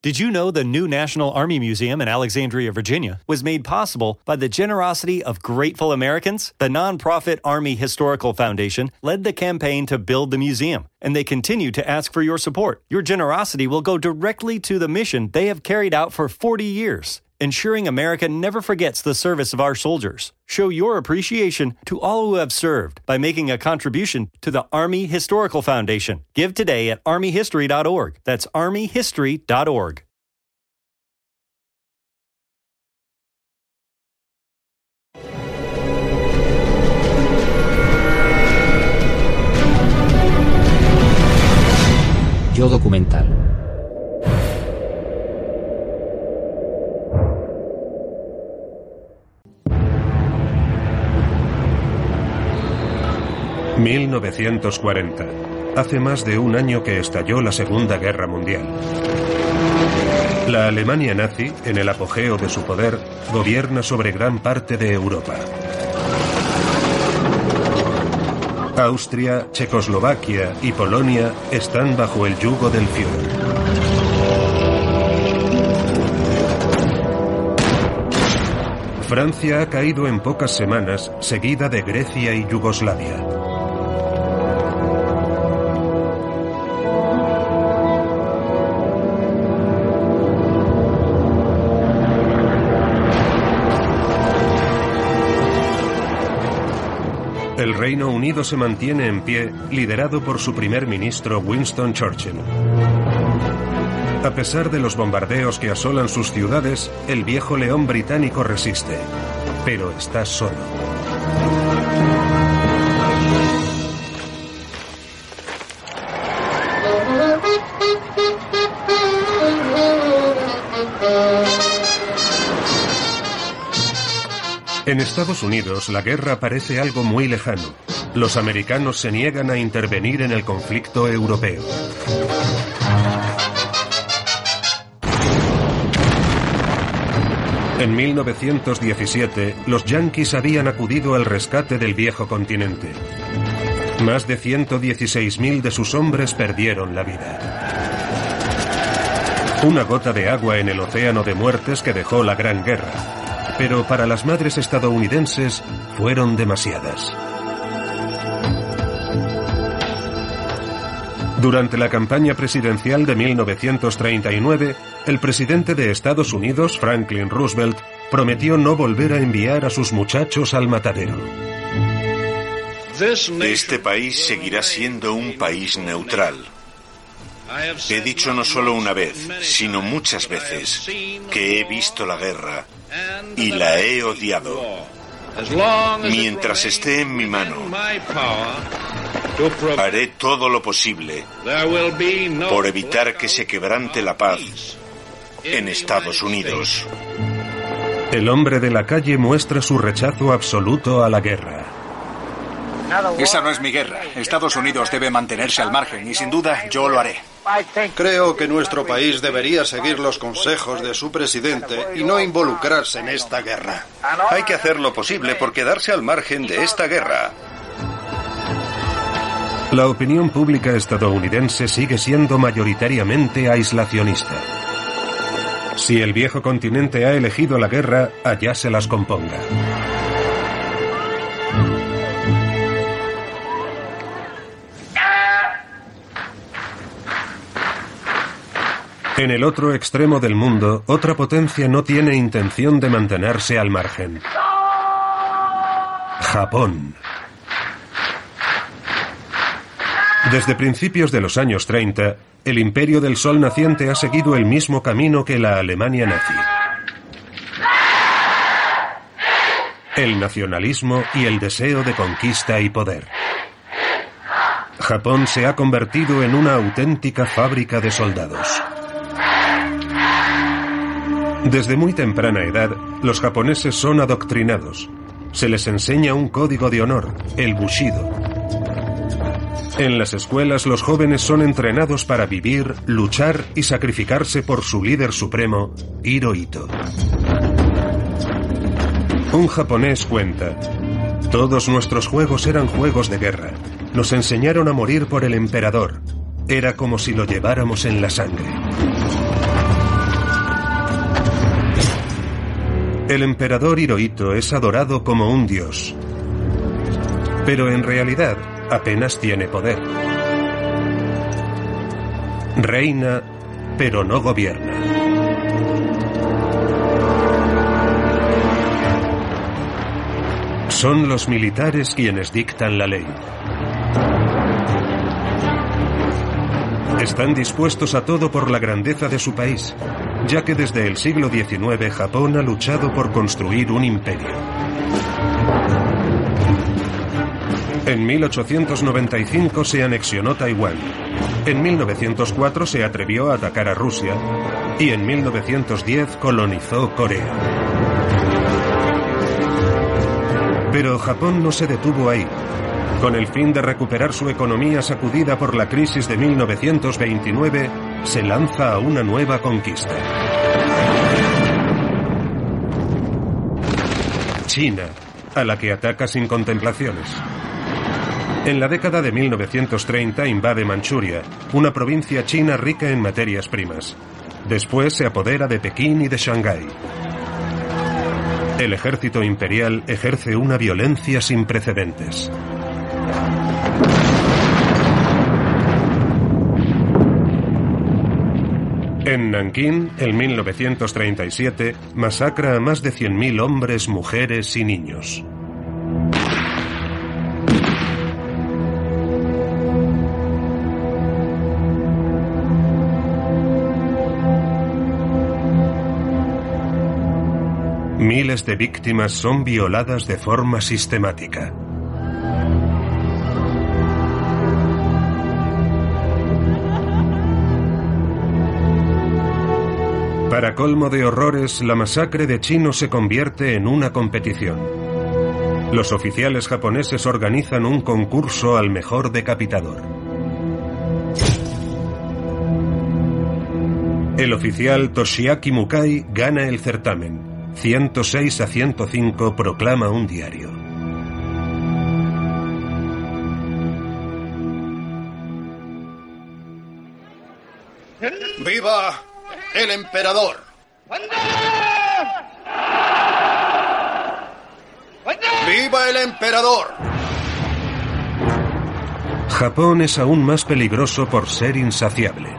Did you know the new National Army Museum in Alexandria, Virginia was made possible by the generosity of grateful Americans? The nonprofit Army Historical Foundation led the campaign to build the museum, and they continue to ask for your support. Your generosity will go directly to the mission they have carried out for 40 years ensuring America never forgets the service of our soldiers. Show your appreciation to all who have served by making a contribution to the Army Historical Foundation. Give today at armyhistory.org. That's armyhistory.org. Yo documental. ...1940... Hace más de un año que estalló la Segunda Guerra Mundial. La Alemania nazi, en el apogeo de su poder, gobierna sobre gran parte de Europa. Austria, Checoslovaquia y Polonia están bajo el yugo del Führer. Francia ha caído en pocas semanas, seguida de Grecia y Yugoslavia. El Reino Unido se mantiene en pie, liderado por su primer ministro Winston Churchill. A pesar de los bombardeos que asolan sus ciudades, el viejo león británico resiste, pero está solo. En Estados Unidos la guerra parece algo muy lejano. Los americanos se niegan a intervenir en el conflicto europeo. En 1917, los yanquis habían acudido al rescate del viejo continente. Más de 116.000 de sus hombres perdieron la vida. Una gota de agua en el océano de muertes que dejó la Gran Guerra. Pero para las madres estadounidenses fueron demasiadas. Durante la campaña presidencial de 1939, el presidente de Estados Unidos, Franklin Roosevelt, prometió no volver a enviar a sus muchachos al matadero. Este país seguirá siendo un país neutral. He dicho no solo una vez, sino muchas veces, que he visto la guerra y la he odiado. Mientras esté en mi mano, haré todo lo posible por evitar que se quebrante la paz en Estados Unidos. El hombre de la calle muestra su rechazo absoluto a la guerra. Esa no es mi guerra. Estados Unidos debe mantenerse al margen y sin duda yo lo haré. Creo que nuestro país debería seguir los consejos de su presidente y no involucrarse en esta guerra. Hay que hacer lo posible por quedarse al margen de esta guerra. La opinión pública estadounidense sigue siendo mayoritariamente aislacionista. Si el viejo continente ha elegido la guerra, allá se las componga. En el otro extremo del mundo, otra potencia no tiene intención de mantenerse al margen. Japón. Desde principios de los años 30, el imperio del sol naciente ha seguido el mismo camino que la Alemania nazi. El nacionalismo y el deseo de conquista y poder. Japón se ha convertido en una auténtica fábrica de soldados. Desde muy temprana edad, los japoneses son adoctrinados. Se les enseña un código de honor, el Bushido. En las escuelas los jóvenes son entrenados para vivir, luchar y sacrificarse por su líder supremo, Hirohito. Un japonés cuenta, todos nuestros juegos eran juegos de guerra. Nos enseñaron a morir por el emperador. Era como si lo lleváramos en la sangre. El emperador Hirohito es adorado como un dios, pero en realidad apenas tiene poder. Reina, pero no gobierna. Son los militares quienes dictan la ley. Están dispuestos a todo por la grandeza de su país, ya que desde el siglo XIX Japón ha luchado por construir un imperio. En 1895 se anexionó Taiwán. En 1904 se atrevió a atacar a Rusia y en 1910 colonizó Corea. Pero Japón no se detuvo ahí. Con el fin de recuperar su economía sacudida por la crisis de 1929, se lanza a una nueva conquista. China, a la que ataca sin contemplaciones. En la década de 1930 invade Manchuria, una provincia china rica en materias primas. Después se apodera de Pekín y de Shanghái. El ejército imperial ejerce una violencia sin precedentes. En Nankín, en 1937, masacra a más de 100.000 hombres, mujeres y niños. Miles de víctimas son violadas de forma sistemática. Para colmo de horrores, la masacre de chinos se convierte en una competición. Los oficiales japoneses organizan un concurso al mejor decapitador. El oficial Toshiaki Mukai gana el certamen. 106 a 105 proclama un diario. ¡Viva el emperador! ¡Viva el emperador! Japón es aún más peligroso por ser insaciable.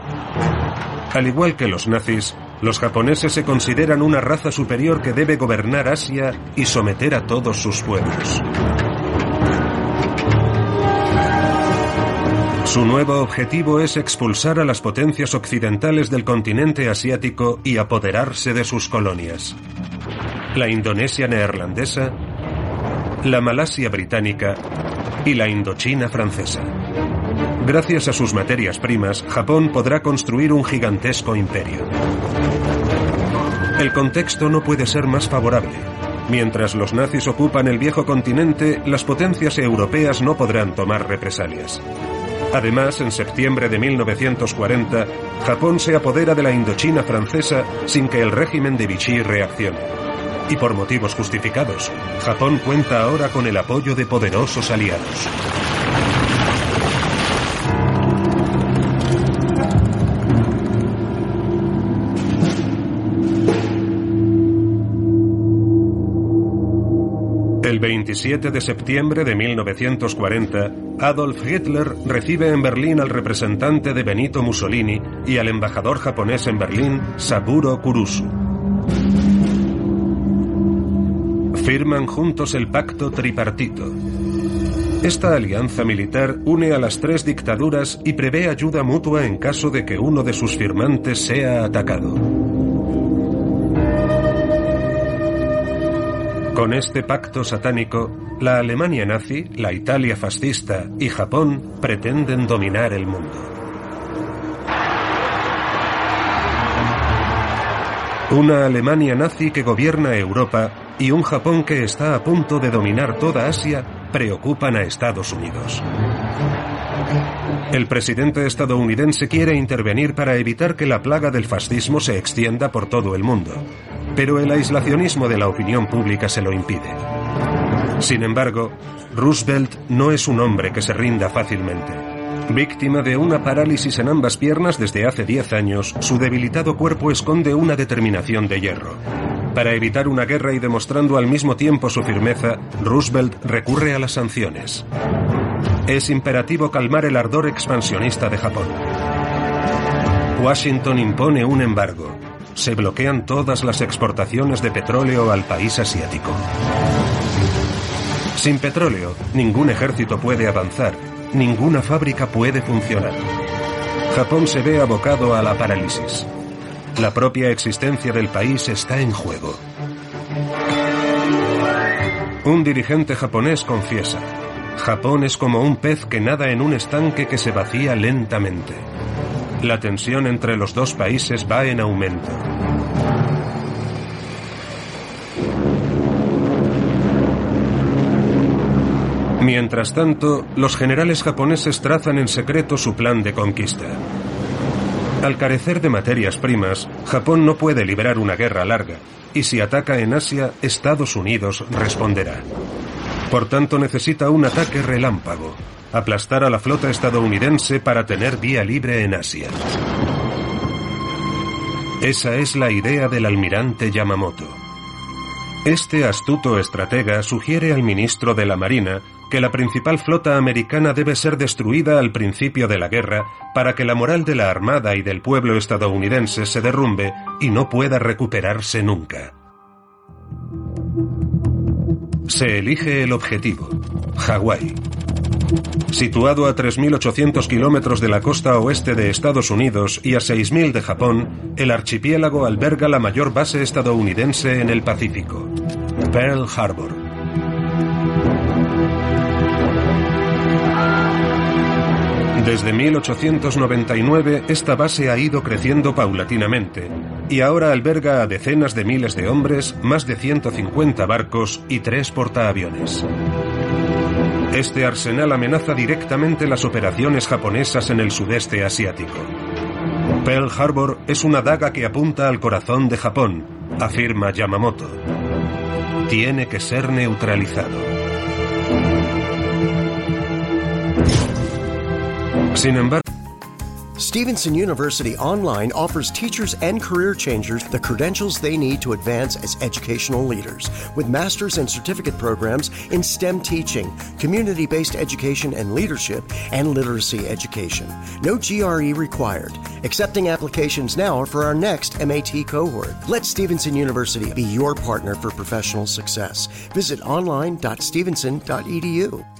Al igual que los nazis, los japoneses se consideran una raza superior que debe gobernar Asia y someter a todos sus pueblos. Su nuevo objetivo es expulsar a las potencias occidentales del continente asiático y apoderarse de sus colonias. La Indonesia neerlandesa, la Malasia británica y la Indochina francesa. Gracias a sus materias primas, Japón podrá construir un gigantesco imperio. El contexto no puede ser más favorable. Mientras los nazis ocupan el viejo continente, las potencias europeas no podrán tomar represalias. Además, en septiembre de 1940, Japón se apodera de la Indochina francesa sin que el régimen de Vichy reaccione. Y por motivos justificados, Japón cuenta ahora con el apoyo de poderosos aliados. 27 de septiembre de 1940, Adolf Hitler recibe en Berlín al representante de Benito Mussolini y al embajador japonés en Berlín, Saburo Kurusu. Firman juntos el pacto tripartito. Esta alianza militar une a las tres dictaduras y prevé ayuda mutua en caso de que uno de sus firmantes sea atacado. Con este pacto satánico, la Alemania nazi, la Italia fascista y Japón pretenden dominar el mundo. Una Alemania nazi que gobierna Europa y un Japón que está a punto de dominar toda Asia preocupan a Estados Unidos. El presidente estadounidense quiere intervenir para evitar que la plaga del fascismo se extienda por todo el mundo, pero el aislacionismo de la opinión pública se lo impide. Sin embargo, Roosevelt no es un hombre que se rinda fácilmente. Víctima de una parálisis en ambas piernas desde hace 10 años, su debilitado cuerpo esconde una determinación de hierro. Para evitar una guerra y demostrando al mismo tiempo su firmeza, Roosevelt recurre a las sanciones. Es imperativo calmar el ardor expansionista de Japón. Washington impone un embargo. Se bloquean todas las exportaciones de petróleo al país asiático. Sin petróleo, ningún ejército puede avanzar, ninguna fábrica puede funcionar. Japón se ve abocado a la parálisis. La propia existencia del país está en juego. Un dirigente japonés confiesa, Japón es como un pez que nada en un estanque que se vacía lentamente. La tensión entre los dos países va en aumento. Mientras tanto, los generales japoneses trazan en secreto su plan de conquista. Al carecer de materias primas, Japón no puede librar una guerra larga, y si ataca en Asia, Estados Unidos responderá. Por tanto, necesita un ataque relámpago, aplastar a la flota estadounidense para tener vía libre en Asia. Esa es la idea del almirante Yamamoto. Este astuto estratega sugiere al ministro de la Marina que la principal flota americana debe ser destruida al principio de la guerra para que la moral de la Armada y del pueblo estadounidense se derrumbe y no pueda recuperarse nunca. Se elige el objetivo, Hawái. Situado a 3.800 kilómetros de la costa oeste de Estados Unidos y a 6.000 de Japón, el archipiélago alberga la mayor base estadounidense en el Pacífico, Pearl Harbor. Desde 1899 esta base ha ido creciendo paulatinamente y ahora alberga a decenas de miles de hombres, más de 150 barcos y tres portaaviones. Este arsenal amenaza directamente las operaciones japonesas en el sudeste asiático. Pearl Harbor es una daga que apunta al corazón de Japón, afirma Yamamoto. Tiene que ser neutralizado. Sin embargo, Stevenson University Online offers teachers and career changers the credentials they need to advance as educational leaders with master's and certificate programs in STEM teaching, community based education and leadership, and literacy education. No GRE required. Accepting applications now for our next MAT cohort. Let Stevenson University be your partner for professional success. Visit online.stevenson.edu.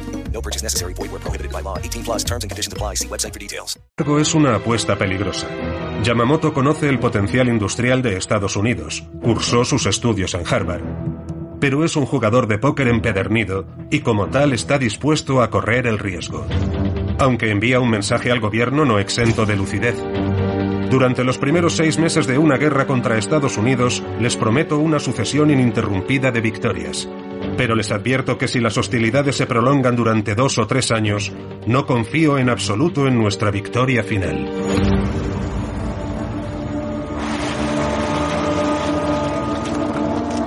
No purchase necessary. Void where prohibited by law. 18 plus terms and conditions apply. See website for details. es una apuesta peligrosa. Yamamoto conoce el potencial industrial de Estados Unidos. Cursó sus estudios en Harvard. Pero es un jugador de póker empedernido y como tal está dispuesto a correr el riesgo. Aunque envía un mensaje al gobierno no exento de lucidez. Durante los primeros seis meses de una guerra contra Estados Unidos, les prometo una sucesión ininterrumpida de victorias pero les advierto que si las hostilidades se prolongan durante dos o tres años, no confío en absoluto en nuestra victoria final.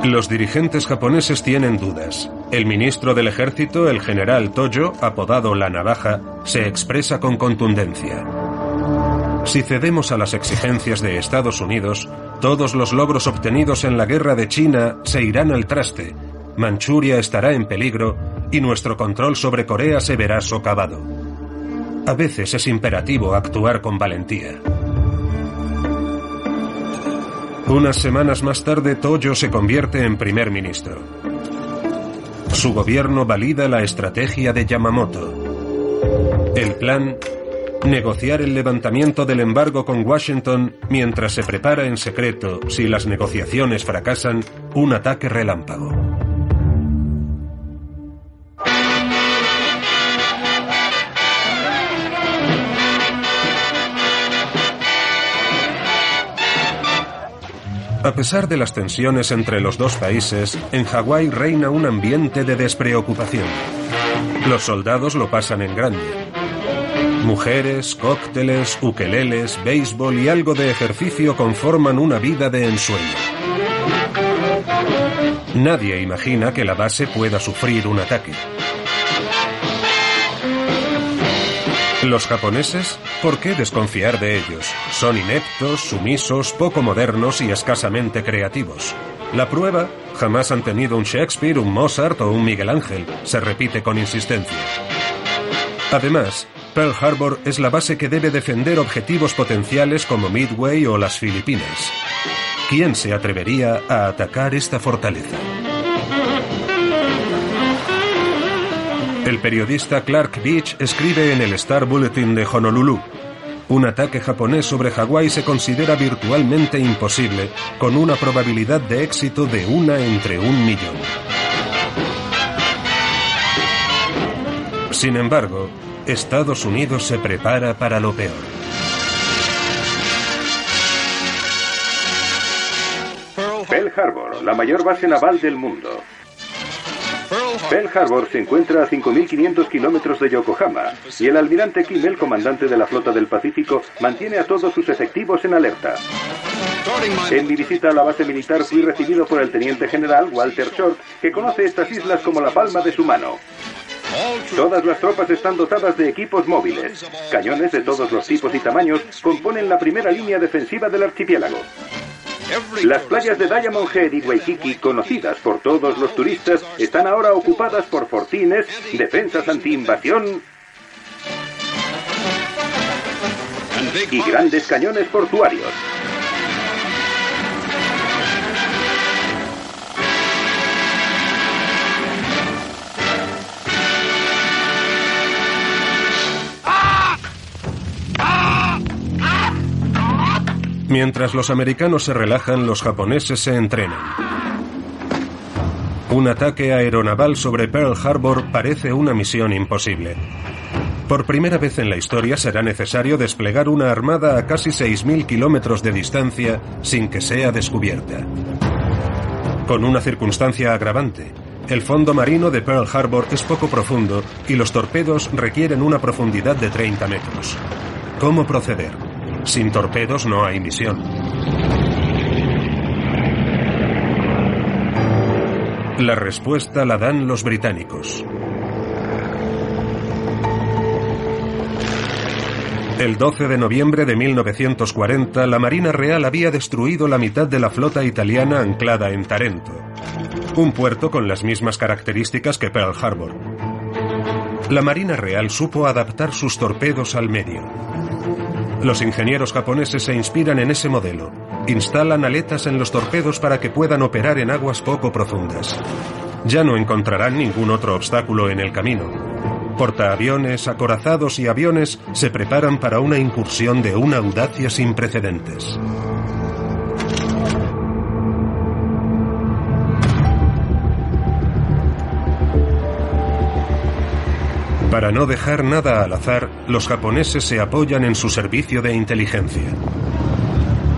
Los dirigentes japoneses tienen dudas. El ministro del ejército, el general Toyo, apodado La Navaja, se expresa con contundencia. Si cedemos a las exigencias de Estados Unidos, todos los logros obtenidos en la guerra de China se irán al traste Manchuria estará en peligro y nuestro control sobre Corea se verá socavado. A veces es imperativo actuar con valentía. Unas semanas más tarde, Toyo se convierte en primer ministro. Su gobierno valida la estrategia de Yamamoto. El plan, negociar el levantamiento del embargo con Washington mientras se prepara en secreto, si las negociaciones fracasan, un ataque relámpago. A pesar de las tensiones entre los dos países, en Hawái reina un ambiente de despreocupación. Los soldados lo pasan en grande. Mujeres, cócteles, ukeleles, béisbol y algo de ejercicio conforman una vida de ensueño. Nadie imagina que la base pueda sufrir un ataque. Los japoneses, ¿por qué desconfiar de ellos? Son ineptos, sumisos, poco modernos y escasamente creativos. La prueba, jamás han tenido un Shakespeare, un Mozart o un Miguel Ángel. Se repite con insistencia. Además, Pearl Harbor es la base que debe defender objetivos potenciales como Midway o las Filipinas. ¿Quién se atrevería a atacar esta fortaleza? El periodista Clark Beach escribe en el Star Bulletin de Honolulu. Un ataque japonés sobre Hawái se considera virtualmente imposible, con una probabilidad de éxito de una entre un millón. Sin embargo, Estados Unidos se prepara para lo peor. Pearl Harbor, la mayor base naval del mundo. Pearl Harbor se encuentra a 5.500 kilómetros de Yokohama y el almirante Kimmel, comandante de la flota del Pacífico, mantiene a todos sus efectivos en alerta. En mi visita a la base militar fui recibido por el teniente general Walter Short, que conoce estas islas como la palma de su mano. Todas las tropas están dotadas de equipos móviles. Cañones de todos los tipos y tamaños componen la primera línea defensiva del archipiélago. Las playas de Diamond Head y Waikiki, conocidas por todos los turistas, están ahora ocupadas por fortines, defensas anti-invasión y grandes cañones portuarios. Mientras los americanos se relajan, los japoneses se entrenan. Un ataque aeronaval sobre Pearl Harbor parece una misión imposible. Por primera vez en la historia será necesario desplegar una armada a casi 6.000 kilómetros de distancia sin que sea descubierta. Con una circunstancia agravante. El fondo marino de Pearl Harbor es poco profundo y los torpedos requieren una profundidad de 30 metros. ¿Cómo proceder? Sin torpedos no hay misión. La respuesta la dan los británicos. El 12 de noviembre de 1940, la Marina Real había destruido la mitad de la flota italiana anclada en Tarento, un puerto con las mismas características que Pearl Harbor. La Marina Real supo adaptar sus torpedos al medio. Los ingenieros japoneses se inspiran en ese modelo. Instalan aletas en los torpedos para que puedan operar en aguas poco profundas. Ya no encontrarán ningún otro obstáculo en el camino. Portaaviones, acorazados y aviones se preparan para una incursión de una audacia sin precedentes. Para no dejar nada al azar, los japoneses se apoyan en su servicio de inteligencia.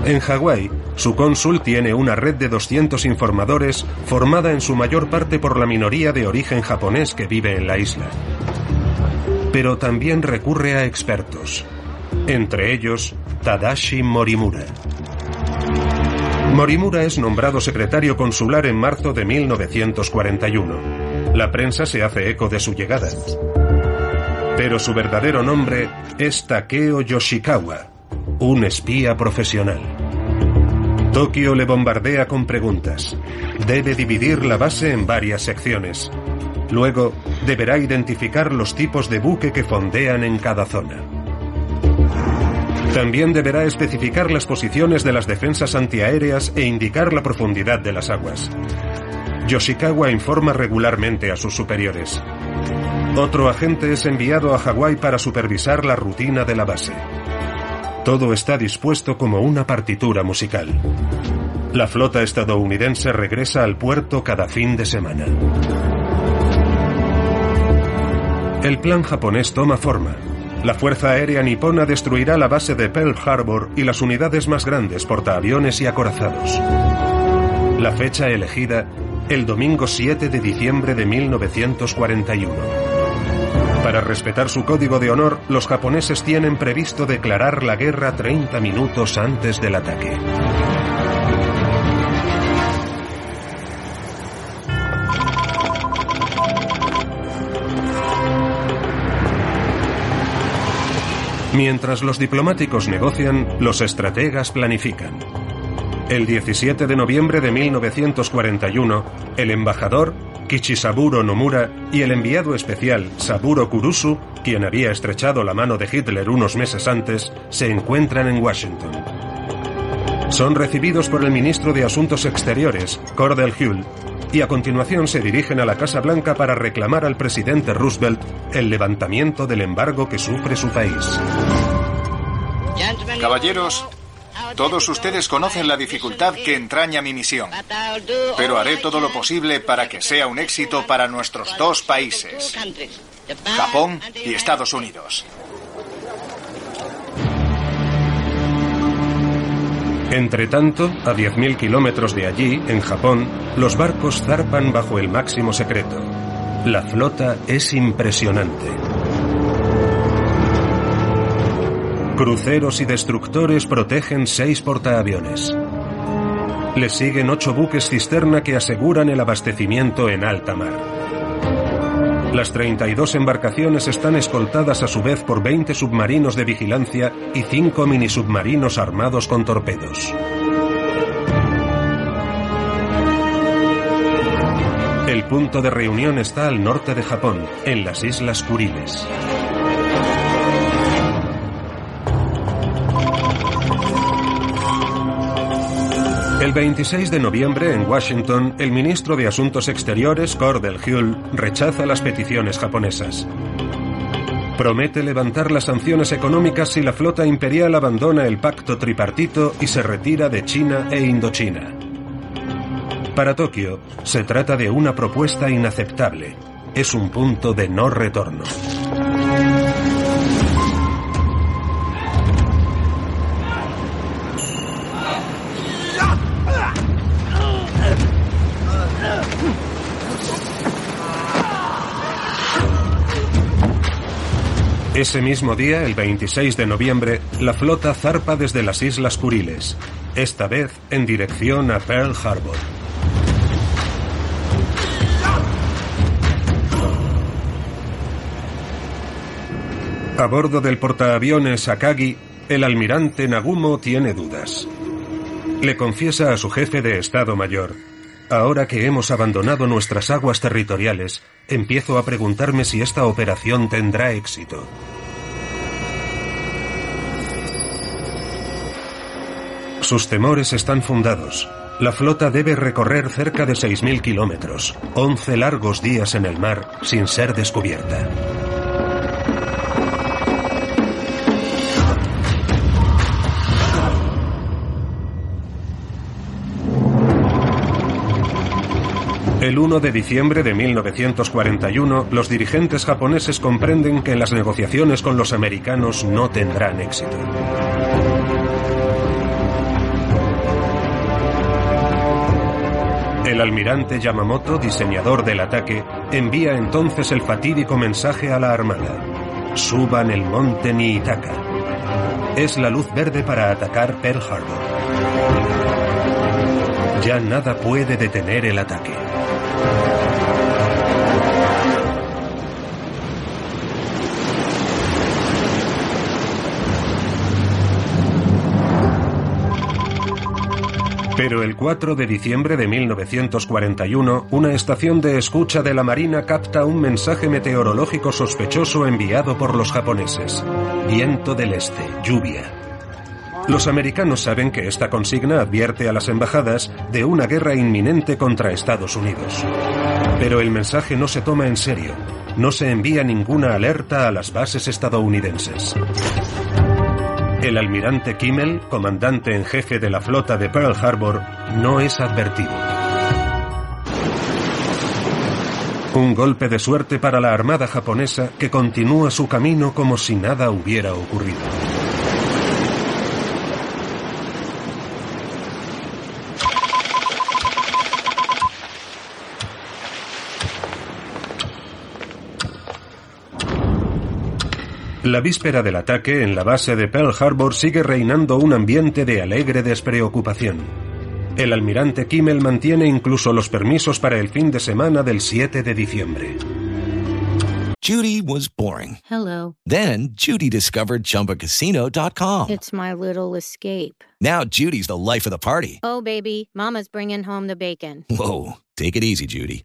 En Hawái, su cónsul tiene una red de 200 informadores formada en su mayor parte por la minoría de origen japonés que vive en la isla. Pero también recurre a expertos, entre ellos Tadashi Morimura. Morimura es nombrado secretario consular en marzo de 1941. La prensa se hace eco de su llegada. Pero su verdadero nombre es Takeo Yoshikawa, un espía profesional. Tokio le bombardea con preguntas. Debe dividir la base en varias secciones. Luego, deberá identificar los tipos de buque que fondean en cada zona. También deberá especificar las posiciones de las defensas antiaéreas e indicar la profundidad de las aguas. Yoshikawa informa regularmente a sus superiores. Otro agente es enviado a Hawái para supervisar la rutina de la base. Todo está dispuesto como una partitura musical. La flota estadounidense regresa al puerto cada fin de semana. El plan japonés toma forma. La Fuerza Aérea Nipona destruirá la base de Pearl Harbor y las unidades más grandes portaaviones y acorazados. La fecha elegida, el domingo 7 de diciembre de 1941. Para respetar su código de honor, los japoneses tienen previsto declarar la guerra 30 minutos antes del ataque. Mientras los diplomáticos negocian, los estrategas planifican. El 17 de noviembre de 1941, el embajador Kichisaburo Nomura y el enviado especial Saburo Kurusu, quien había estrechado la mano de Hitler unos meses antes, se encuentran en Washington. Son recibidos por el ministro de Asuntos Exteriores, Cordell Hull, y a continuación se dirigen a la Casa Blanca para reclamar al presidente Roosevelt el levantamiento del embargo que sufre su país. Caballeros, todos ustedes conocen la dificultad que entraña mi misión, pero haré todo lo posible para que sea un éxito para nuestros dos países, Japón y Estados Unidos. Entre tanto, a 10.000 kilómetros de allí, en Japón, los barcos zarpan bajo el máximo secreto. La flota es impresionante. Cruceros y destructores protegen seis portaaviones. Le siguen ocho buques cisterna que aseguran el abastecimiento en alta mar. Las 32 embarcaciones están escoltadas a su vez por 20 submarinos de vigilancia y 5 minisubmarinos armados con torpedos. El punto de reunión está al norte de Japón, en las Islas Kuriles. El 26 de noviembre en Washington, el ministro de Asuntos Exteriores, Cordell Hull, rechaza las peticiones japonesas. Promete levantar las sanciones económicas si la flota imperial abandona el pacto tripartito y se retira de China e Indochina. Para Tokio, se trata de una propuesta inaceptable. Es un punto de no retorno. Ese mismo día, el 26 de noviembre, la flota zarpa desde las Islas Kuriles, esta vez en dirección a Pearl Harbor. A bordo del portaaviones Akagi, el almirante Nagumo tiene dudas. Le confiesa a su jefe de Estado Mayor, Ahora que hemos abandonado nuestras aguas territoriales, empiezo a preguntarme si esta operación tendrá éxito. Sus temores están fundados. La flota debe recorrer cerca de 6.000 kilómetros, 11 largos días en el mar sin ser descubierta. El 1 de diciembre de 1941, los dirigentes japoneses comprenden que las negociaciones con los americanos no tendrán éxito. El almirante Yamamoto, diseñador del ataque, envía entonces el fatídico mensaje a la Armada. Suban el monte Niitaka. Es la luz verde para atacar Pearl Harbor. Ya nada puede detener el ataque. Pero el 4 de diciembre de 1941, una estación de escucha de la Marina capta un mensaje meteorológico sospechoso enviado por los japoneses. Viento del este, lluvia. Los americanos saben que esta consigna advierte a las embajadas de una guerra inminente contra Estados Unidos. Pero el mensaje no se toma en serio. No se envía ninguna alerta a las bases estadounidenses. El almirante Kimmel, comandante en jefe de la flota de Pearl Harbor, no es advertido. Un golpe de suerte para la armada japonesa que continúa su camino como si nada hubiera ocurrido. La víspera del ataque en la base de Pearl Harbor sigue reinando un ambiente de alegre despreocupación. El almirante Kimmel mantiene incluso los permisos para el fin de semana del 7 de diciembre. Judy was boring. Hello. Then Judy discovered ChumbaCasino.com. It's my little escape. Now Judy's the life of the party. Oh, baby, Mama's bringing home the bacon. Whoa, take it easy, Judy.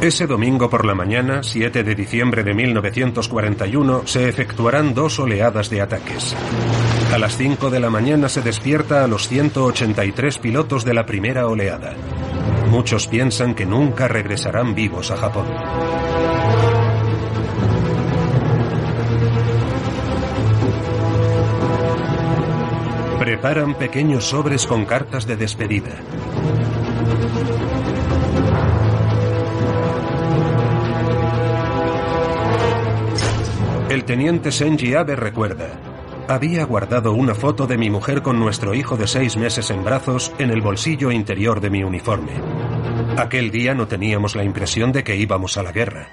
Ese domingo por la mañana, 7 de diciembre de 1941, se efectuarán dos oleadas de ataques. A las 5 de la mañana se despierta a los 183 pilotos de la primera oleada. Muchos piensan que nunca regresarán vivos a Japón. Preparan pequeños sobres con cartas de despedida. Teniente Senji Abe recuerda. Había guardado una foto de mi mujer con nuestro hijo de seis meses en brazos en el bolsillo interior de mi uniforme. Aquel día no teníamos la impresión de que íbamos a la guerra.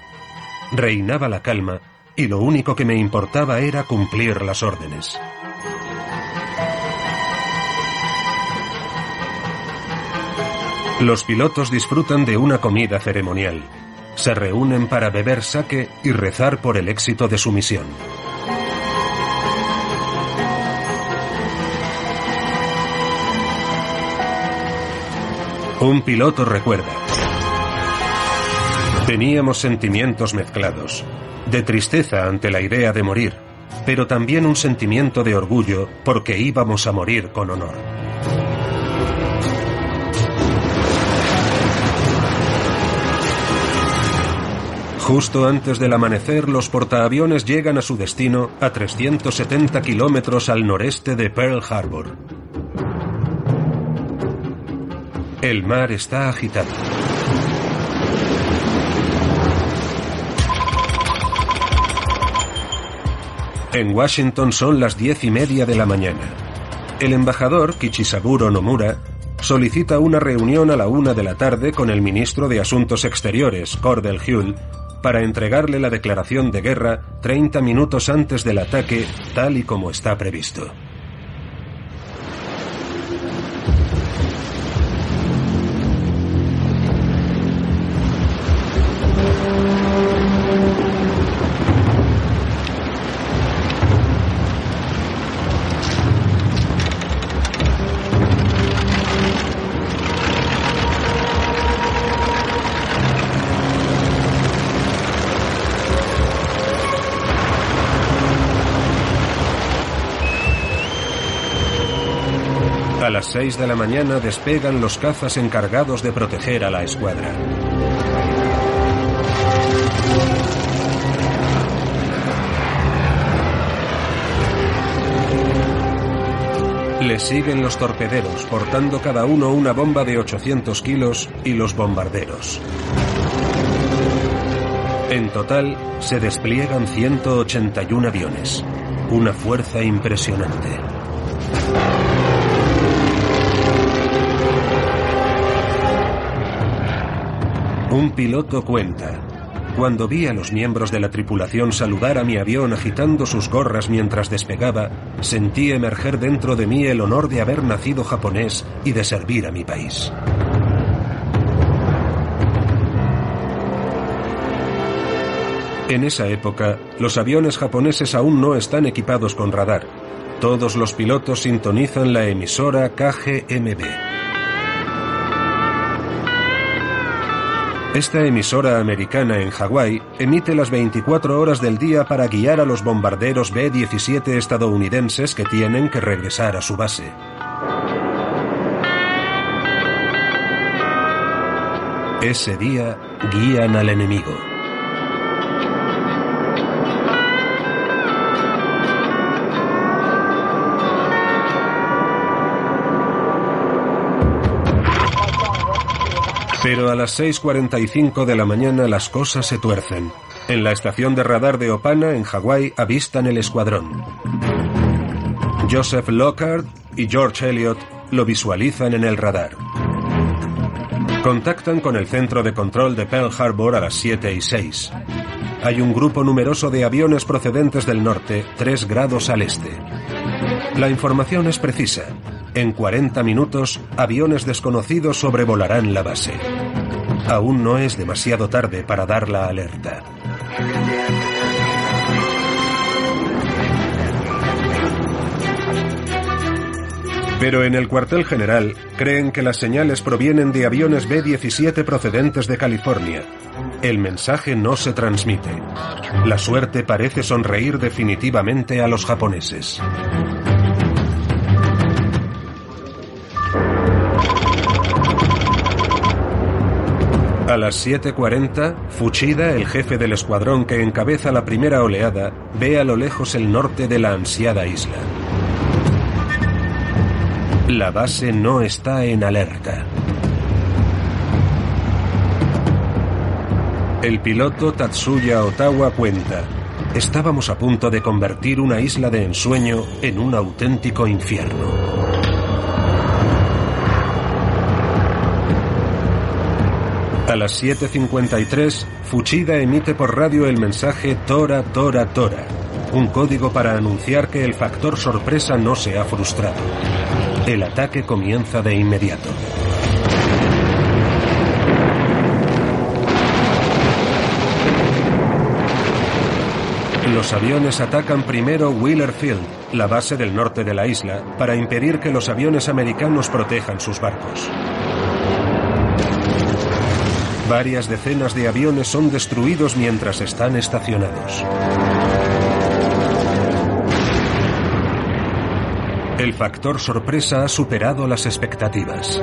Reinaba la calma y lo único que me importaba era cumplir las órdenes. Los pilotos disfrutan de una comida ceremonial. Se reúnen para beber sake y rezar por el éxito de su misión. Un piloto recuerda. Teníamos sentimientos mezclados, de tristeza ante la idea de morir, pero también un sentimiento de orgullo porque íbamos a morir con honor. Justo antes del amanecer, los portaaviones llegan a su destino a 370 kilómetros al noreste de Pearl Harbor. El mar está agitado. En Washington son las diez y media de la mañana. El embajador Kichisaburo Nomura solicita una reunión a la una de la tarde con el ministro de Asuntos Exteriores, Cordell Hull, para entregarle la declaración de guerra 30 minutos antes del ataque, tal y como está previsto. 6 de la mañana despegan los cazas encargados de proteger a la escuadra. Le siguen los torpederos, portando cada uno una bomba de 800 kilos, y los bombarderos. En total, se despliegan 181 aviones. Una fuerza impresionante. Un piloto cuenta. Cuando vi a los miembros de la tripulación saludar a mi avión agitando sus gorras mientras despegaba, sentí emerger dentro de mí el honor de haber nacido japonés y de servir a mi país. En esa época, los aviones japoneses aún no están equipados con radar, Todos los pilotos sintonizan la emisora KGMB. Esta emisora americana en Hawái emite las 24 horas del día para guiar a los bombarderos B-17 estadounidenses que tienen que regresar a su base. Ese día guían al enemigo. Pero a las 6.45 de la mañana las cosas se tuercen. En la estación de radar de Opana, en Hawái, avistan el escuadrón. Joseph Lockhart y George Elliot lo visualizan en el radar. Contactan con el centro de control de Pearl Harbor a las 7 y 6. Hay un grupo numeroso de aviones procedentes del norte, 3 grados al este. La información es precisa. En 40 minutos, aviones desconocidos sobrevolarán la base. Aún no es demasiado tarde para dar la alerta. Pero en el cuartel general creen que las señales provienen de aviones B-17 procedentes de California. El mensaje no se transmite. La suerte parece sonreír definitivamente a los japoneses. A las 7.40, Fuchida, el jefe del escuadrón que encabeza la primera oleada, ve a lo lejos el norte de la ansiada isla. La base no está en alerta. El piloto Tatsuya Otawa cuenta, estábamos a punto de convertir una isla de ensueño en un auténtico infierno. A las 7.53, Fuchida emite por radio el mensaje Tora, Tora, Tora, un código para anunciar que el factor sorpresa no se ha frustrado. El ataque comienza de inmediato. Los aviones atacan primero Wheeler Field, la base del norte de la isla, para impedir que los aviones americanos protejan sus barcos. Varias decenas de aviones son destruidos mientras están estacionados. El factor sorpresa ha superado las expectativas.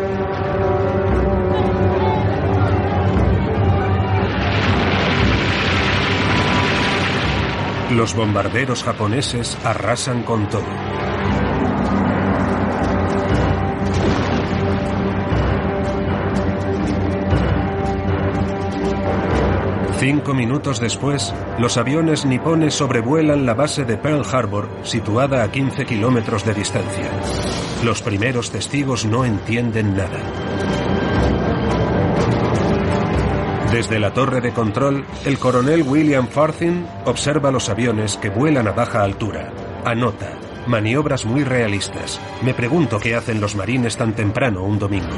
Los bombarderos japoneses arrasan con todo. Cinco minutos después, los aviones nipones sobrevuelan la base de Pearl Harbor, situada a 15 kilómetros de distancia. Los primeros testigos no entienden nada. Desde la torre de control, el coronel William Farthing observa los aviones que vuelan a baja altura. Anota, maniobras muy realistas. Me pregunto qué hacen los marines tan temprano un domingo.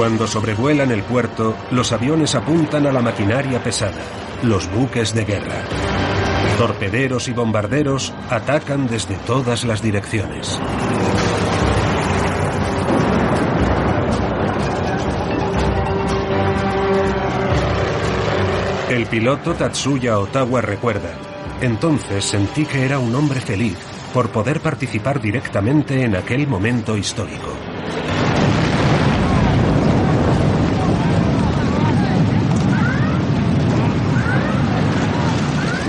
Cuando sobrevuelan el puerto, los aviones apuntan a la maquinaria pesada, los buques de guerra. Torpederos y bombarderos atacan desde todas las direcciones. El piloto Tatsuya Otawa recuerda, entonces sentí que era un hombre feliz por poder participar directamente en aquel momento histórico.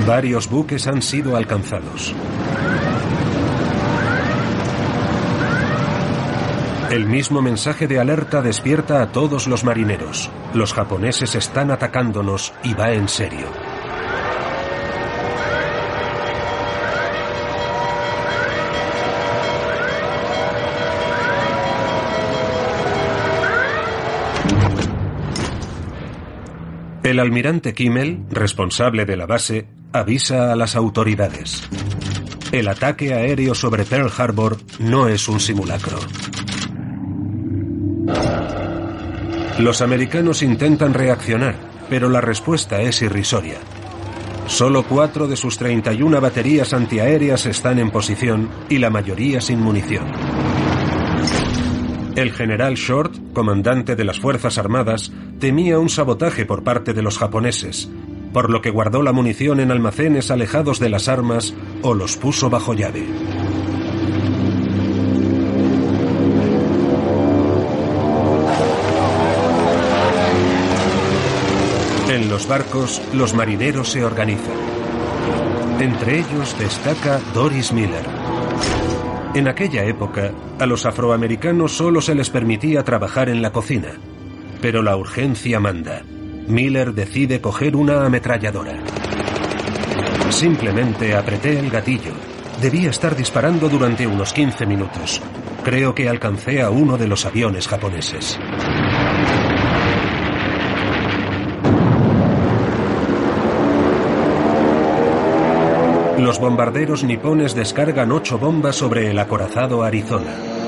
Varios buques han sido alcanzados. El mismo mensaje de alerta despierta a todos los marineros. Los japoneses están atacándonos y va en serio. El almirante Kimmel, responsable de la base, avisa a las autoridades. El ataque aéreo sobre Pearl Harbor no es un simulacro. Los americanos intentan reaccionar, pero la respuesta es irrisoria. Solo cuatro de sus 31 baterías antiaéreas están en posición y la mayoría sin munición. El general Short, comandante de las Fuerzas Armadas, temía un sabotaje por parte de los japoneses, por lo que guardó la munición en almacenes alejados de las armas o los puso bajo llave. En los barcos, los marineros se organizan. Entre ellos destaca Doris Miller. En aquella época, a los afroamericanos solo se les permitía trabajar en la cocina. Pero la urgencia manda. Miller decide coger una ametralladora. Simplemente apreté el gatillo. Debía estar disparando durante unos 15 minutos. Creo que alcancé a uno de los aviones japoneses. Los bombarderos nipones descargan ocho bombas sobre el acorazado Arizona.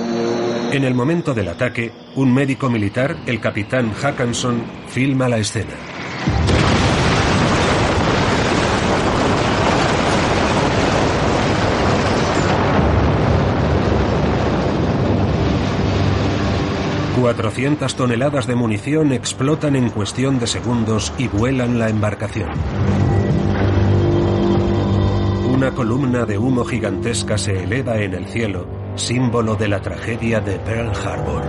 En el momento del ataque, un médico militar, el capitán Hackanson, filma la escena. Cuatrocientas toneladas de munición explotan en cuestión de segundos y vuelan la embarcación. Una columna de humo gigantesca se eleva en el cielo, símbolo de la tragedia de Pearl Harbor.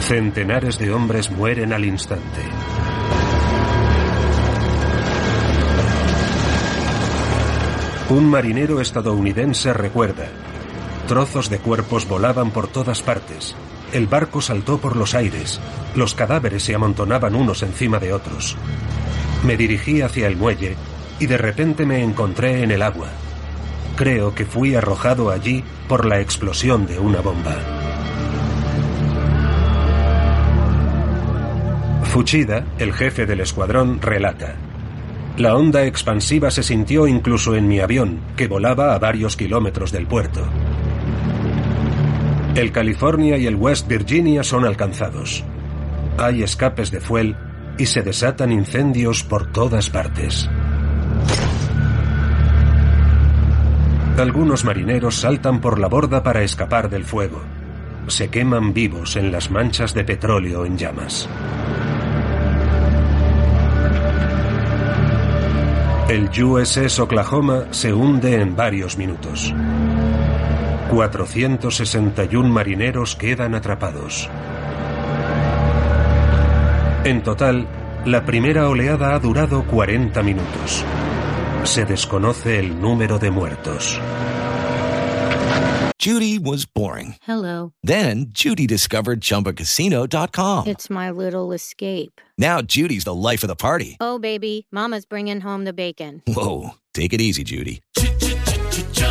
Centenares de hombres mueren al instante. Un marinero estadounidense recuerda. Trozos de cuerpos volaban por todas partes. El barco saltó por los aires. Los cadáveres se amontonaban unos encima de otros. Me dirigí hacia el muelle y de repente me encontré en el agua. Creo que fui arrojado allí por la explosión de una bomba. Fuchida, el jefe del escuadrón, relata. La onda expansiva se sintió incluso en mi avión, que volaba a varios kilómetros del puerto. El California y el West Virginia son alcanzados. Hay escapes de fuel y se desatan incendios por todas partes. Algunos marineros saltan por la borda para escapar del fuego. Se queman vivos en las manchas de petróleo en llamas. El USS Oklahoma se hunde en varios minutos. 461 marineros quedan atrapados. En total, la primera oleada ha durado 40 minutos. Se desconoce el número de muertos. Judy was boring. Hello. Then Judy discovered ChumbaCasino.com. It's my little escape. Now Judy's the life of the party. Oh, baby, Mama's bringing home the bacon. Whoa, take it easy, Judy.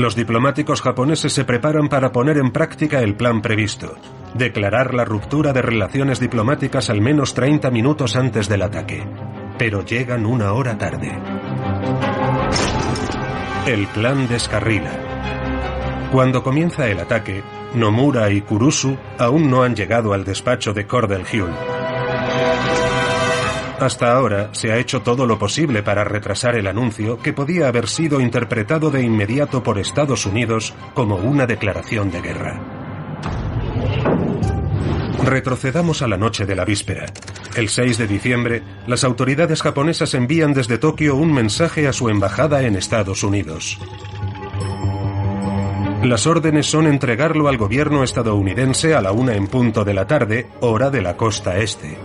Los diplomáticos japoneses se preparan para poner en práctica el plan previsto, declarar la ruptura de relaciones diplomáticas al menos 30 minutos antes del ataque. Pero llegan una hora tarde. El plan descarrila. Cuando comienza el ataque, Nomura y Kurusu aún no han llegado al despacho de Cordell Hull. Hasta ahora se ha hecho todo lo posible para retrasar el anuncio que podía haber sido interpretado de inmediato por Estados Unidos como una declaración de guerra. Retrocedamos a la noche de la víspera. El 6 de diciembre, las autoridades japonesas envían desde Tokio un mensaje a su embajada en Estados Unidos. Las órdenes son entregarlo al gobierno estadounidense a la una en punto de la tarde, hora de la costa este.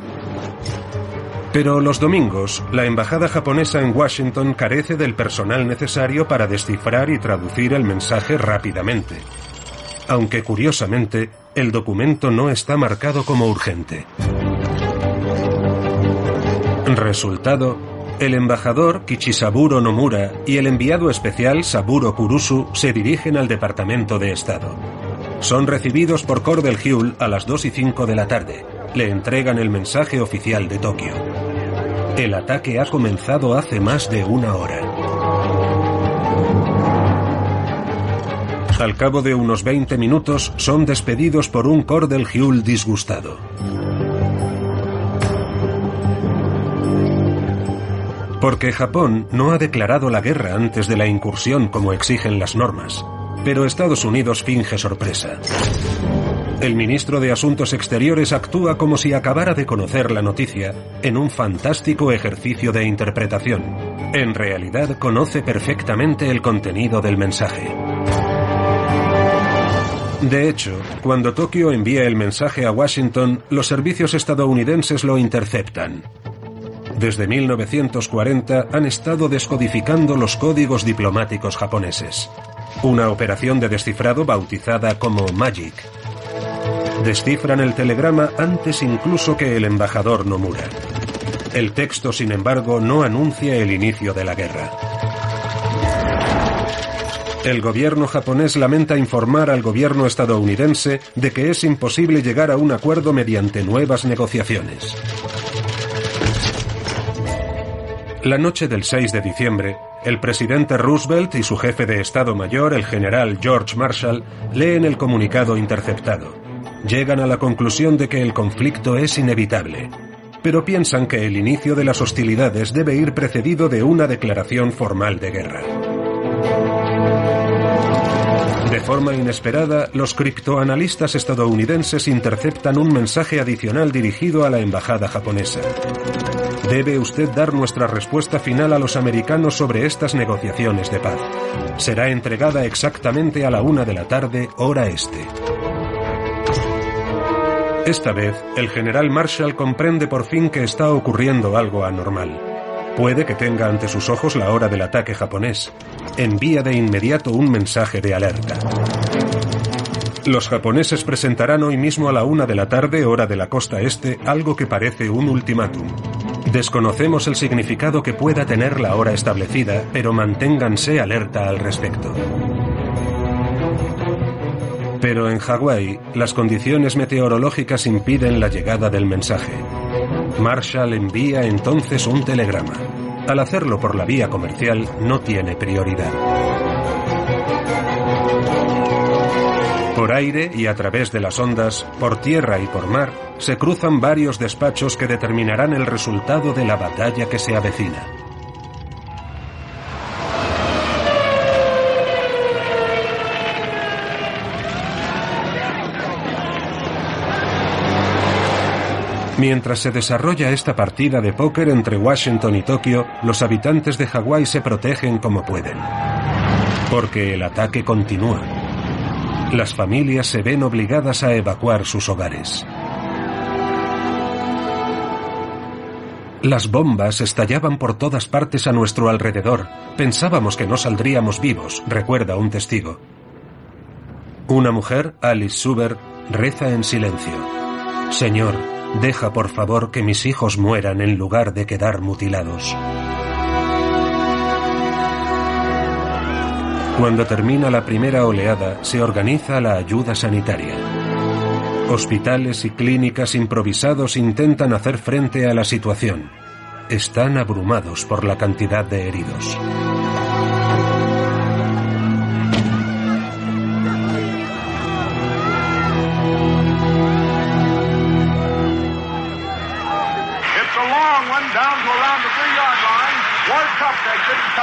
Pero los domingos, la embajada japonesa en Washington carece del personal necesario para descifrar y traducir el mensaje rápidamente. Aunque curiosamente, el documento no está marcado como urgente. Resultado, el embajador Kichisaburo Nomura y el enviado especial Saburo Kurusu se dirigen al Departamento de Estado. Son recibidos por Cordell Hull a las 2 y 5 de la tarde. Le entregan el mensaje oficial de Tokio. El ataque ha comenzado hace más de una hora. Al cabo de unos 20 minutos son despedidos por un Cordell Hull disgustado. Porque Japón no ha declarado la guerra antes de la incursión como exigen las normas, pero Estados Unidos finge sorpresa. El ministro de Asuntos Exteriores actúa como si acabara de conocer la noticia en un fantástico ejercicio de interpretación. En realidad conoce perfectamente el contenido del mensaje. De hecho, cuando Tokio envía el mensaje a Washington, los servicios estadounidenses lo interceptan. Desde 1940 han estado descodificando los códigos diplomáticos japoneses. Una operación de descifrado bautizada como Magic. Descifran el telegrama antes incluso que el embajador Nomura. El texto, sin embargo, no anuncia el inicio de la guerra. El gobierno japonés lamenta informar al gobierno estadounidense de que es imposible llegar a un acuerdo mediante nuevas negociaciones. La noche del 6 de diciembre, el presidente Roosevelt y su jefe de Estado Mayor, el general George Marshall, leen el comunicado interceptado. Llegan a la conclusión de que el conflicto es inevitable, pero piensan que el inicio de las hostilidades debe ir precedido de una declaración formal de guerra. De forma inesperada, los criptoanalistas estadounidenses interceptan un mensaje adicional dirigido a la embajada japonesa. Debe usted dar nuestra respuesta final a los americanos sobre estas negociaciones de paz. Será entregada exactamente a la una de la tarde, hora este. Esta vez, el general Marshall comprende por fin que está ocurriendo algo anormal. Puede que tenga ante sus ojos la hora del ataque japonés. Envía de inmediato un mensaje de alerta. Los japoneses presentarán hoy mismo a la una de la tarde, hora de la costa este, algo que parece un ultimátum. Desconocemos el significado que pueda tener la hora establecida, pero manténganse alerta al respecto. Pero en Hawái, las condiciones meteorológicas impiden la llegada del mensaje. Marshall envía entonces un telegrama. Al hacerlo por la vía comercial, no tiene prioridad. Por aire y a través de las ondas, por tierra y por mar, se cruzan varios despachos que determinarán el resultado de la batalla que se avecina. Mientras se desarrolla esta partida de póker entre Washington y Tokio, los habitantes de Hawái se protegen como pueden. Porque el ataque continúa. Las familias se ven obligadas a evacuar sus hogares. Las bombas estallaban por todas partes a nuestro alrededor. Pensábamos que no saldríamos vivos, recuerda un testigo. Una mujer, Alice Suber, reza en silencio. Señor, deja por favor que mis hijos mueran en lugar de quedar mutilados. Cuando termina la primera oleada, se organiza la ayuda sanitaria. Hospitales y clínicas improvisados intentan hacer frente a la situación. Están abrumados por la cantidad de heridos.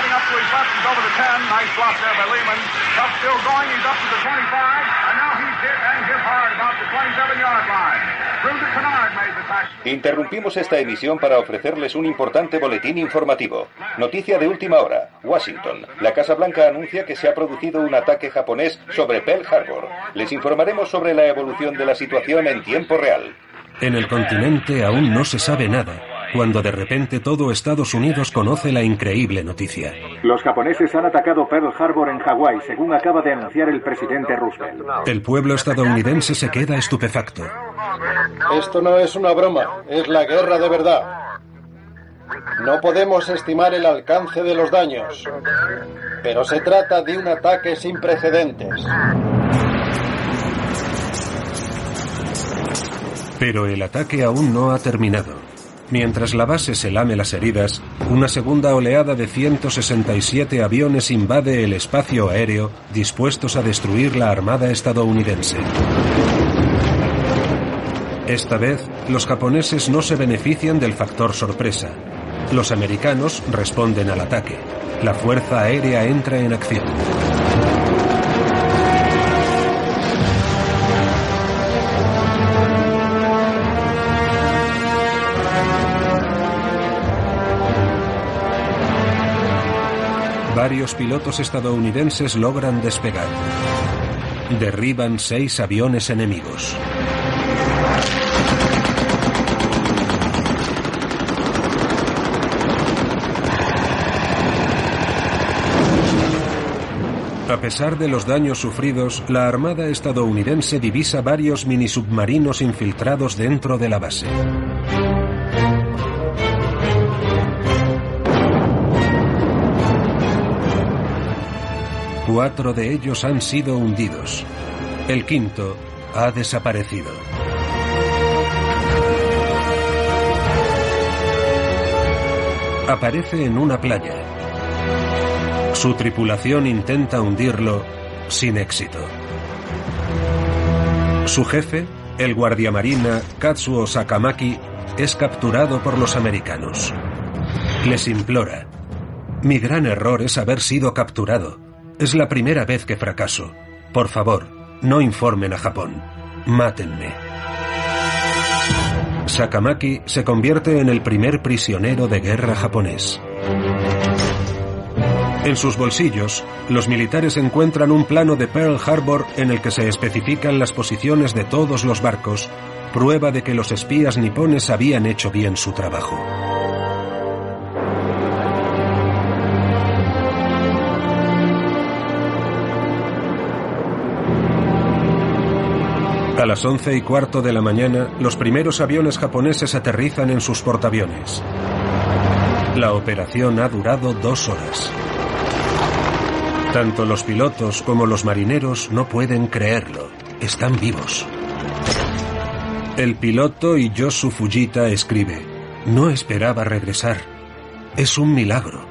Cutting up to his left. He's over the 10. Nice block there by Lehman. Cup still going. He's up to the 25. And now he's hit and hit hard about the 27-yard line. Through to Kennard made the tackle. Interrumpimos esta emisión para ofrecerles un importante boletín informativo. Noticia de última hora. Washington. La Casa Blanca anuncia que se ha producido un ataque japonés sobre Pearl Harbor. Les informaremos sobre la evolución de la situación en tiempo real. En el continente aún no se sabe nada, cuando de repente todo Estados Unidos conoce la increíble noticia. Los japoneses han atacado Pearl Harbor en Hawái, según acaba de anunciar el presidente Roosevelt. El pueblo estadounidense se queda estupefacto. Esto no es una broma, es la guerra de verdad. No podemos estimar el alcance de los daños, pero se trata de un ataque sin precedentes. Pero el ataque aún no ha terminado. Mientras la base se lame las heridas, una segunda oleada de 167 aviones invade el espacio aéreo dispuestos a destruir la Armada estadounidense. Esta vez, los japoneses no se benefician del factor sorpresa. Los americanos responden al ataque. La Fuerza Aérea entra en acción. Varios pilotos estadounidenses logran despegar. Derriban seis aviones enemigos. A pesar de los daños sufridos, la Armada estadounidense divisa varios minisubmarinos infiltrados dentro de la base. Cuatro de ellos han sido hundidos. El quinto ha desaparecido. Aparece en una playa. Su tripulación intenta hundirlo sin éxito. Su jefe, el guardiamarina Katsuo Sakamaki, es capturado por los americanos. Les implora. Mi gran error es haber sido capturado. Es la primera vez que fracaso. Por favor, no informen a Japón. Mátenme. Sakamaki se convierte en el primer prisionero de guerra japonés. En sus bolsillos, los militares encuentran un plano de Pearl Harbor en el que se especifican las posiciones de todos los barcos, prueba de que los espías nipones habían hecho bien su trabajo. A las once y cuarto de la mañana, los primeros aviones japoneses aterrizan en sus portaaviones. La operación ha durado dos horas. Tanto los pilotos como los marineros no pueden creerlo. Están vivos. El piloto Yosu Fujita escribe, no esperaba regresar. Es un milagro.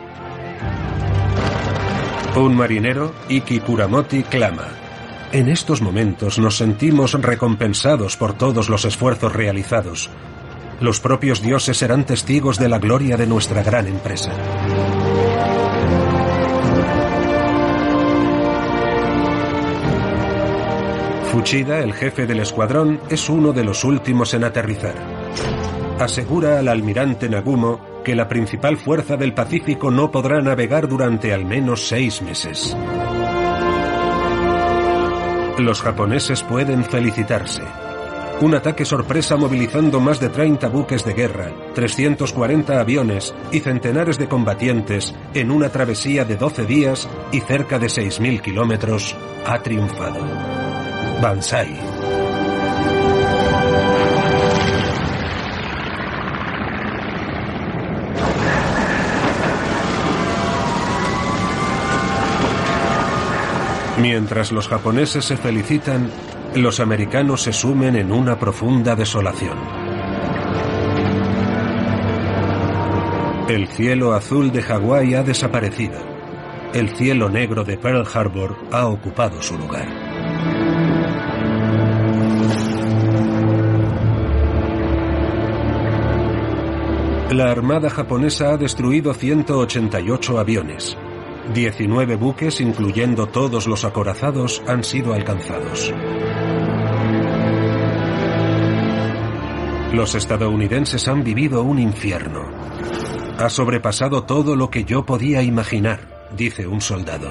Un marinero, Iki Kuramoti, clama. En estos momentos nos sentimos recompensados por todos los esfuerzos realizados. Los propios dioses serán testigos de la gloria de nuestra gran empresa. Fuchida, el jefe del escuadrón, es uno de los últimos en aterrizar. Asegura al almirante Nagumo que la principal fuerza del Pacífico no podrá navegar durante al menos seis meses. Los japoneses pueden felicitarse. Un ataque sorpresa movilizando más de 30 buques de guerra, 340 aviones y centenares de combatientes en una travesía de 12 días y cerca de 6.000 kilómetros ha triunfado. Bansai. Mientras los japoneses se felicitan, los americanos se sumen en una profunda desolación. El cielo azul de Hawái ha desaparecido. El cielo negro de Pearl Harbor ha ocupado su lugar. La Armada japonesa ha destruido 188 aviones. 19 buques, incluyendo todos los acorazados, han sido alcanzados. Los estadounidenses han vivido un infierno. Ha sobrepasado todo lo que yo podía imaginar, dice un soldado.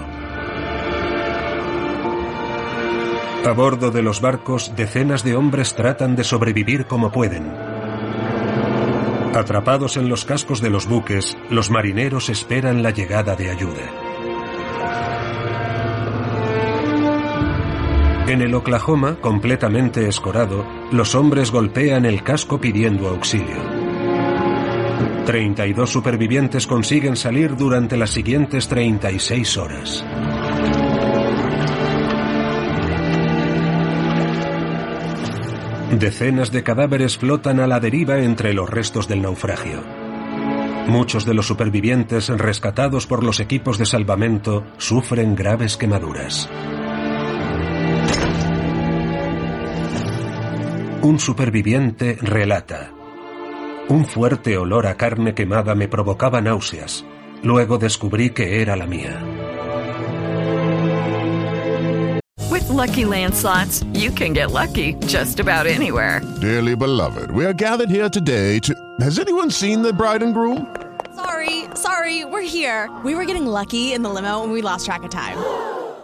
A bordo de los barcos, decenas de hombres tratan de sobrevivir como pueden. Atrapados en los cascos de los buques, los marineros esperan la llegada de ayuda. En el Oklahoma, completamente escorado, los hombres golpean el casco pidiendo auxilio. 32 supervivientes consiguen salir durante las siguientes 36 horas. Decenas de cadáveres flotan a la deriva entre los restos del naufragio. Muchos de los supervivientes rescatados por los equipos de salvamento sufren graves quemaduras. Un superviviente relata. Un fuerte olor a carne quemada me provocaba náuseas. Luego descubrí que era la mía. With lucky landslots, you can get lucky just about anywhere. Dearly beloved, we are gathered here today to. Has anyone seen the bride and groom? Sorry, sorry, we're here. We were getting lucky in the limo and we lost track of time.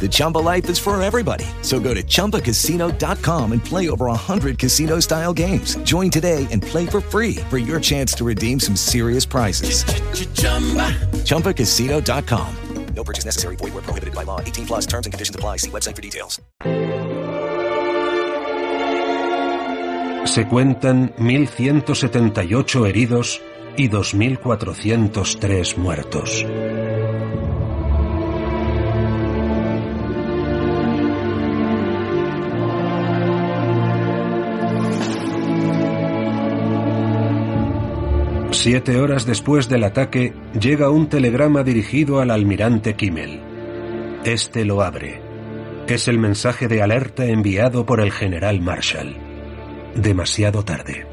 The Chumba life is for everybody. So go to ChumbaCasino.com and play over 100 casino style games. Join today and play for free for your chance to redeem some serious prizes. ChumbaCasino.com. No purchase necessary. Void where prohibited by law. 18 plus terms and conditions apply. See website for details. Se cuentan 1.178 heridos y 2.403 muertos. Siete horas después del ataque, llega un telegrama dirigido al almirante Kimmel. Este lo abre. Es el mensaje de alerta enviado por el general Marshall. Demasiado tarde.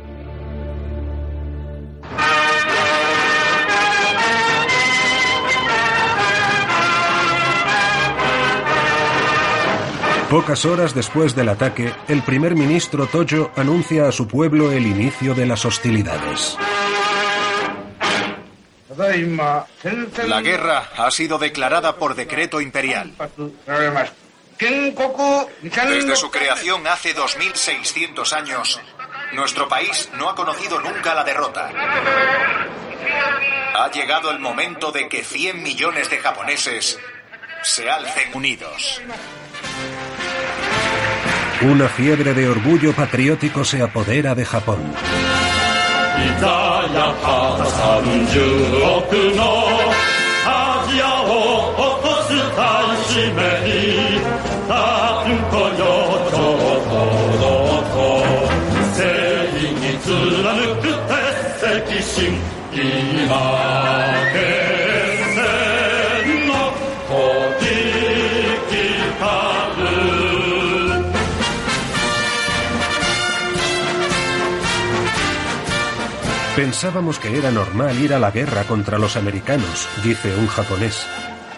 Pocas horas después del ataque, el primer ministro Tojo anuncia a su pueblo el inicio de las hostilidades. La guerra ha sido declarada por decreto imperial. Desde su creación hace 2600 años, nuestro país no ha conocido nunca la derrota. Ha llegado el momento de que 100 millones de japoneses se alcen unidos. Una fiebre de orgullo patriótico se apodera de Japón. やか三十億のアジアを落とす大使使命タんこよちょうどと正義に貫く鉄石心今で Pensábamos que era normal ir a la guerra contra los americanos, dice un japonés.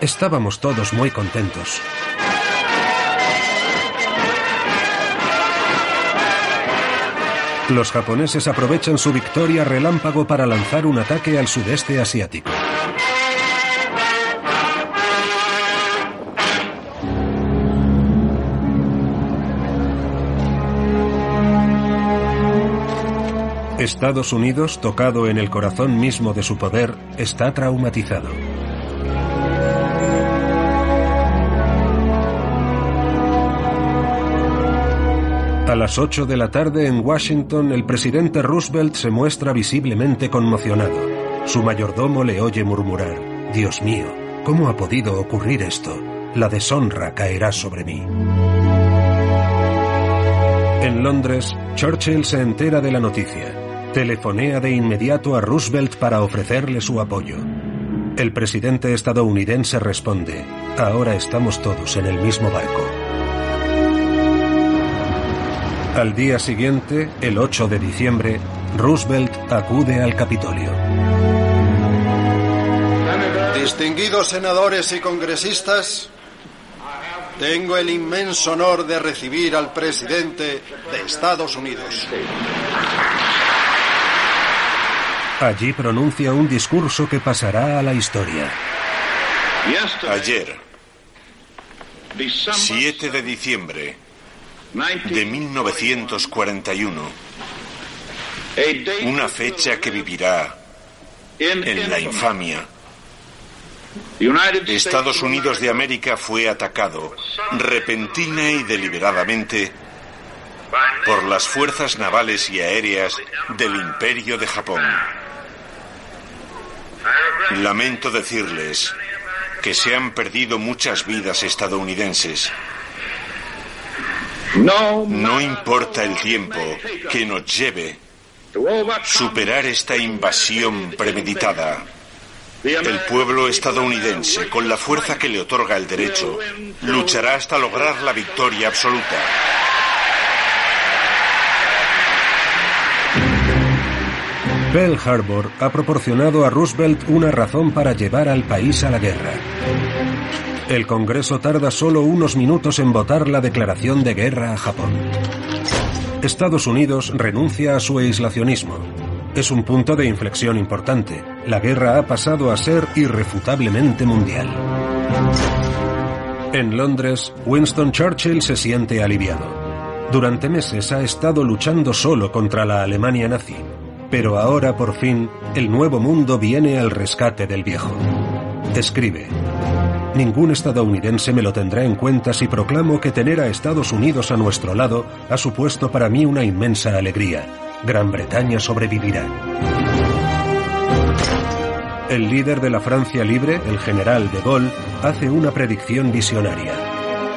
Estábamos todos muy contentos. Los japoneses aprovechan su victoria relámpago para lanzar un ataque al sudeste asiático. Estados Unidos, tocado en el corazón mismo de su poder, está traumatizado. A las 8 de la tarde en Washington, el presidente Roosevelt se muestra visiblemente conmocionado. Su mayordomo le oye murmurar, Dios mío, ¿cómo ha podido ocurrir esto? La deshonra caerá sobre mí. En Londres, Churchill se entera de la noticia. Telefonea de inmediato a Roosevelt para ofrecerle su apoyo. El presidente estadounidense responde, ahora estamos todos en el mismo barco. Al día siguiente, el 8 de diciembre, Roosevelt acude al Capitolio. Distinguidos senadores y congresistas, tengo el inmenso honor de recibir al presidente de Estados Unidos. Allí pronuncia un discurso que pasará a la historia. Ayer, 7 de diciembre de 1941, una fecha que vivirá en la infamia. Estados Unidos de América fue atacado repentina y deliberadamente por las fuerzas navales y aéreas del Imperio de Japón. Lamento decirles que se han perdido muchas vidas estadounidenses. No importa el tiempo que nos lleve superar esta invasión premeditada. El pueblo estadounidense, con la fuerza que le otorga el derecho, luchará hasta lograr la victoria absoluta. Pearl Harbor ha proporcionado a Roosevelt una razón para llevar al país a la guerra. El Congreso tarda solo unos minutos en votar la declaración de guerra a Japón. Estados Unidos renuncia a su aislacionismo. Es un punto de inflexión importante. La guerra ha pasado a ser irrefutablemente mundial. En Londres, Winston Churchill se siente aliviado. Durante meses ha estado luchando solo contra la Alemania nazi, pero ahora por fin el nuevo mundo viene al rescate del viejo. Escribe, Ningún estadounidense me lo tendrá en cuenta si proclamo que tener a Estados Unidos a nuestro lado ha supuesto para mí una inmensa alegría. Gran Bretaña sobrevivirá. El líder de la Francia libre, el general de Gaulle, hace una predicción visionaria.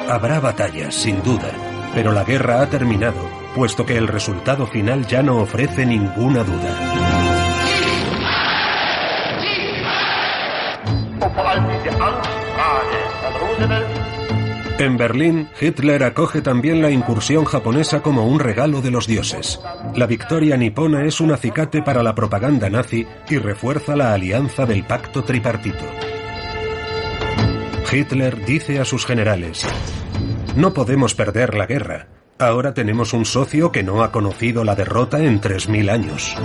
Habrá batallas, sin duda, pero la guerra ha terminado, puesto que el resultado final ya no ofrece ninguna duda. En Berlín, Hitler acoge también la incursión japonesa como un regalo de los dioses. La victoria nipona es un acicate para la propaganda nazi y refuerza la alianza del pacto tripartito. Hitler dice a sus generales, no podemos perder la guerra. Ahora tenemos un socio que no ha conocido la derrota en 3.000 años.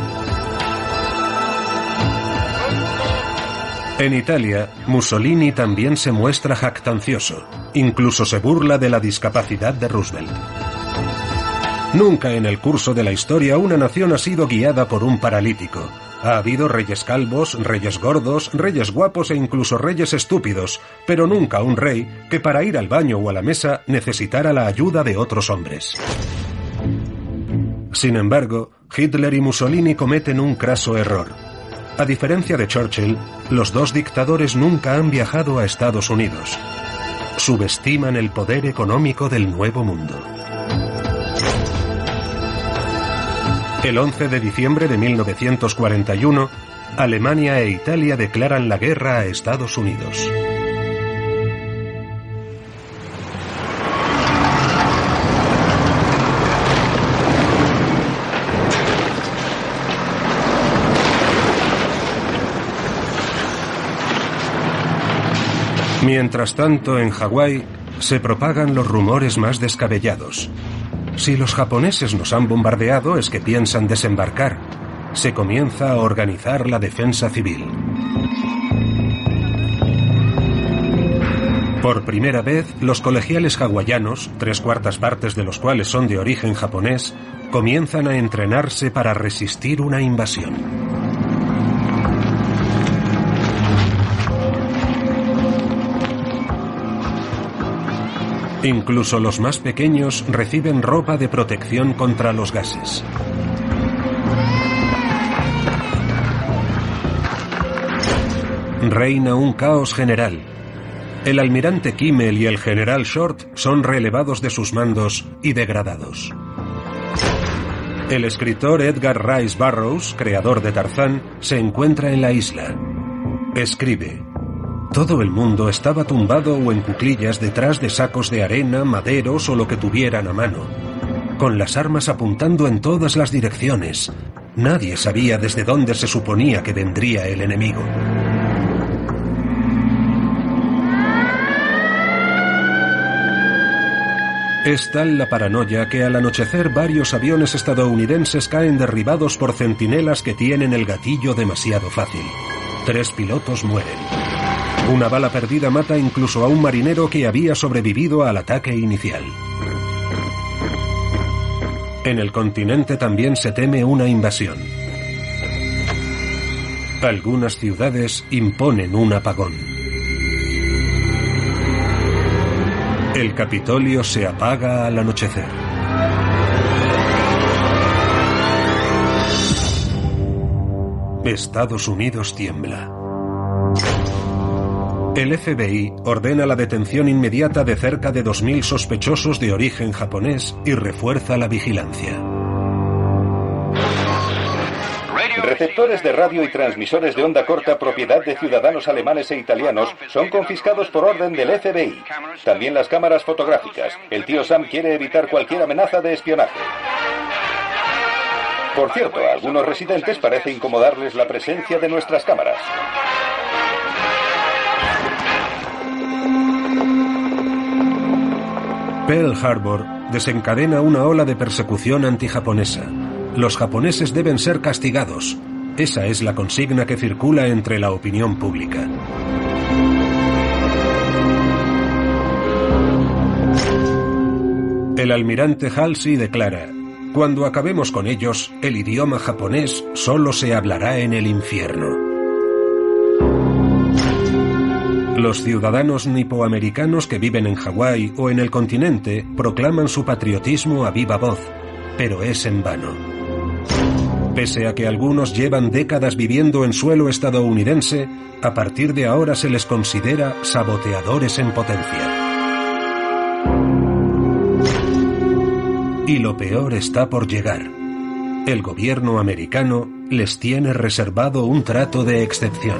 En Italia, Mussolini también se muestra jactancioso. Incluso se burla de la discapacidad de Roosevelt. Nunca en el curso de la historia una nación ha sido guiada por un paralítico. Ha habido reyes calvos, reyes gordos, reyes guapos e incluso reyes estúpidos, pero nunca un rey que para ir al baño o a la mesa necesitara la ayuda de otros hombres. Sin embargo, Hitler y Mussolini cometen un craso error a diferencia de Churchill, los dos dictadores nunca han viajado a Estados Unidos. Subestiman el poder económico del Nuevo Mundo. El 11 de diciembre de 1941, Alemania e Italia declaran la guerra a Estados Unidos. Mientras tanto, en Hawái se propagan los rumores más descabellados. Si los japoneses nos han bombardeado es que piensan desembarcar. Se comienza a organizar la defensa civil. Por primera vez, los colegiales hawaianos, tres cuartas partes de los cuales son de origen japonés, comienzan a entrenarse para resistir una invasión. Incluso los más pequeños reciben ropa de protección contra los gases. Reina un caos general. El almirante Kimmel y el general Short son relevados de sus mandos y degradados. El escritor Edgar Rice Burroughs, creador de Tarzán, se encuentra en la isla. Escribe, todo el mundo estaba tumbado o en cuclillas detrás de sacos de arena, maderos o lo que tuvieran a mano, con las armas apuntando en todas las direcciones. Nadie sabía desde dónde se suponía que vendría el enemigo. Es tal la paranoia que al anochecer varios aviones estadounidenses caen derribados por centinelas que tienen el gatillo demasiado fácil. Tres pilotos mueren. Una bala perdida mata incluso a un marinero que había sobrevivido al ataque inicial. En el continente también se teme una invasión. Algunas ciudades imponen un apagón. El Capitolio se apaga al anochecer. Estados Unidos tiembla. El FBI ordena la detención inmediata de cerca de 2.000 sospechosos de origen japonés y refuerza la vigilancia. Receptores de radio y transmisores de onda corta propiedad de ciudadanos alemanes e italianos son confiscados por orden del FBI. También las cámaras fotográficas. El tío Sam quiere evitar cualquier amenaza de espionaje. Por cierto, a algunos residentes parece incomodarles la presencia de nuestras cámaras. Pearl Harbor desencadena una ola de persecución antijaponesa. Los japoneses deben ser castigados. Esa es la consigna que circula entre la opinión pública. El almirante Halsey declara, cuando acabemos con ellos, el idioma japonés solo se hablará en el infierno. Los ciudadanos nipoamericanos que viven en Hawái o en el continente proclaman su patriotismo a viva voz, pero es en vano. Pese a que algunos llevan décadas viviendo en suelo estadounidense, a partir de ahora se les considera saboteadores en potencia. Y lo peor está por llegar. El gobierno americano les tiene reservado un trato de excepción.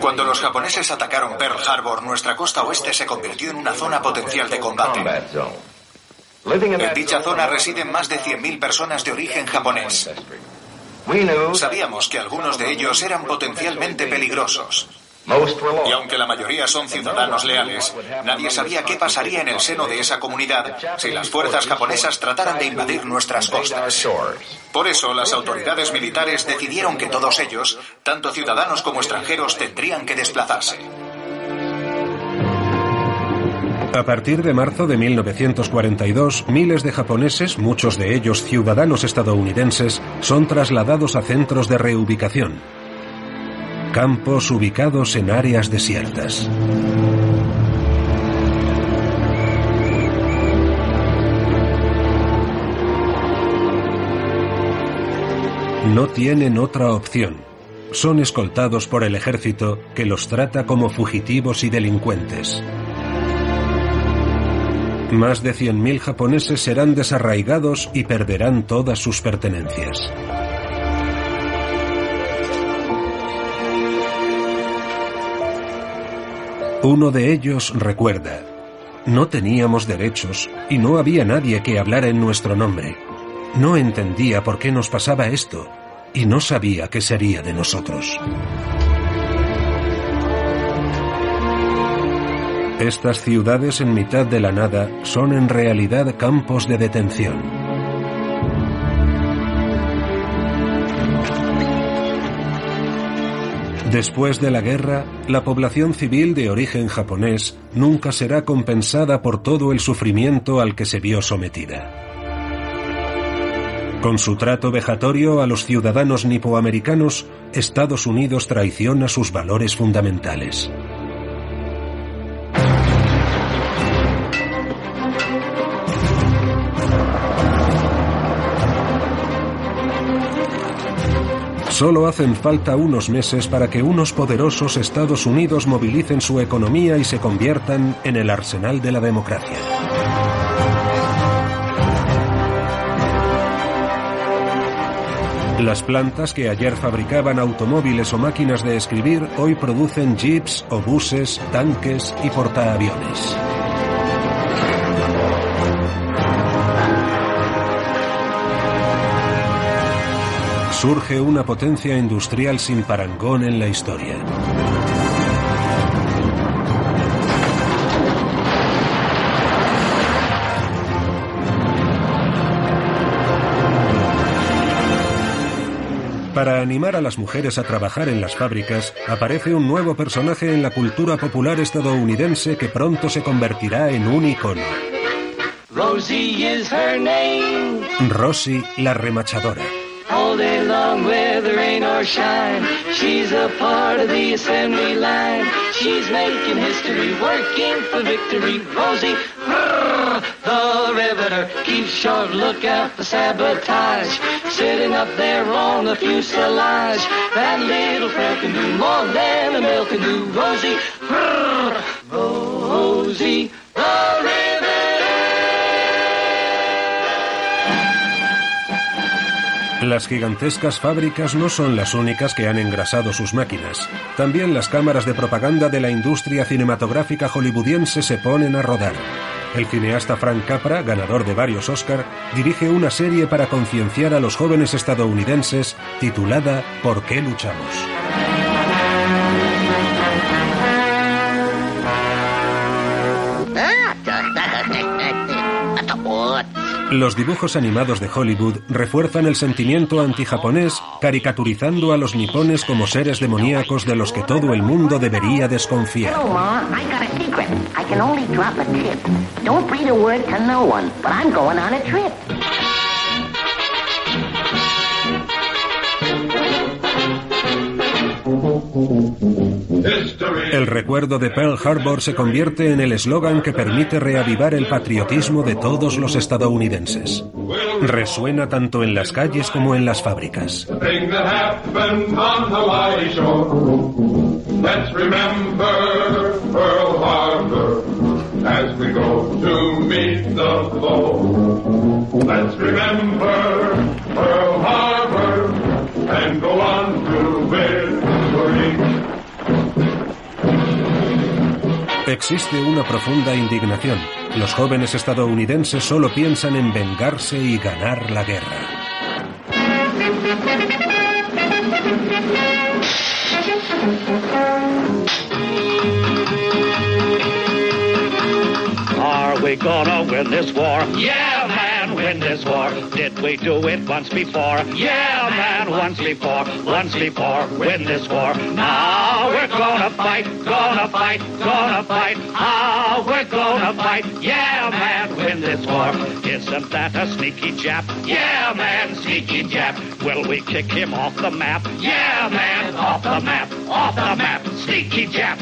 Cuando los japoneses atacaron Pearl Harbor, nuestra costa oeste se convirtió en una zona potencial de combate. En dicha zona residen más de 100.000 personas de origen japonés. Sabíamos que algunos de ellos eran potencialmente peligrosos. Y aunque la mayoría son ciudadanos leales, nadie sabía qué pasaría en el seno de esa comunidad si las fuerzas japonesas trataran de invadir nuestras costas. Por eso, las autoridades militares decidieron que todos ellos, tanto ciudadanos como extranjeros, tendrían que desplazarse. A partir de marzo de 1942, miles de japoneses, muchos de ellos ciudadanos estadounidenses, son trasladados a centros de reubicación. Campos ubicados en áreas desiertas. No tienen otra opción. Son escoltados por el ejército que los trata como fugitivos y delincuentes. Más de 100.000 japoneses serán desarraigados y perderán todas sus pertenencias. Uno de ellos recuerda, no teníamos derechos y no había nadie que hablara en nuestro nombre. No entendía por qué nos pasaba esto y no sabía qué sería de nosotros. Estas ciudades en mitad de la nada son en realidad campos de detención. Después de la guerra, la población civil de origen japonés nunca será compensada por todo el sufrimiento al que se vio sometida. Con su trato vejatorio a los ciudadanos nipoamericanos, Estados Unidos traiciona sus valores fundamentales. Solo hacen falta unos meses para que unos poderosos Estados Unidos movilicen su economía y se conviertan en el arsenal de la democracia. Las plantas que ayer fabricaban automóviles o máquinas de escribir hoy producen jeeps, obuses, tanques y portaaviones. Surge una potencia industrial sin parangón en la historia. Para animar a las mujeres a trabajar en las fábricas, aparece un nuevo personaje en la cultura popular estadounidense que pronto se convertirá en un icono. Rosie is her name. Rosie la remachadora. Rain or shine, she's a part of the assembly line. She's making history, working for victory. Rosie, brrr, the riveter, keeps short lookout for sabotage. Sitting up there on the fuselage, that little frail can do more than a mill can do. Rosie, brrr, Rosie, the riveter. Las gigantescas fábricas no son las únicas que han engrasado sus máquinas. También las cámaras de propaganda de la industria cinematográfica hollywoodiense se ponen a rodar. El cineasta Frank Capra, ganador de varios Oscar, dirige una serie para concienciar a los jóvenes estadounidenses titulada ¿Por qué luchamos? Los dibujos animados de Hollywood refuerzan el sentimiento antijaponés, caricaturizando a los nipones como seres demoníacos de los que todo el mundo debería desconfiar. El recuerdo de Pearl Harbor se convierte en el eslogan que permite reavivar el patriotismo de todos los estadounidenses. Resuena tanto en las calles como en las fábricas. Pearl Harbor and go on to. Existe una profunda indignación. Los jóvenes estadounidenses solo piensan en vengarse y ganar la guerra. Are we gonna win this war? Yeah, man, win this war. Did we do it once before? Yeah, man, once before, once before, win this war. Now we're gonna fight, gonna fight, gonna fight. How we're gonna fight? Yeah, man, win this war. Isn't that a sneaky Jap? Yeah, man, sneaky Jap. Will we kick him off the map? Yeah, man, off the map, off the map. Sneaky Jap.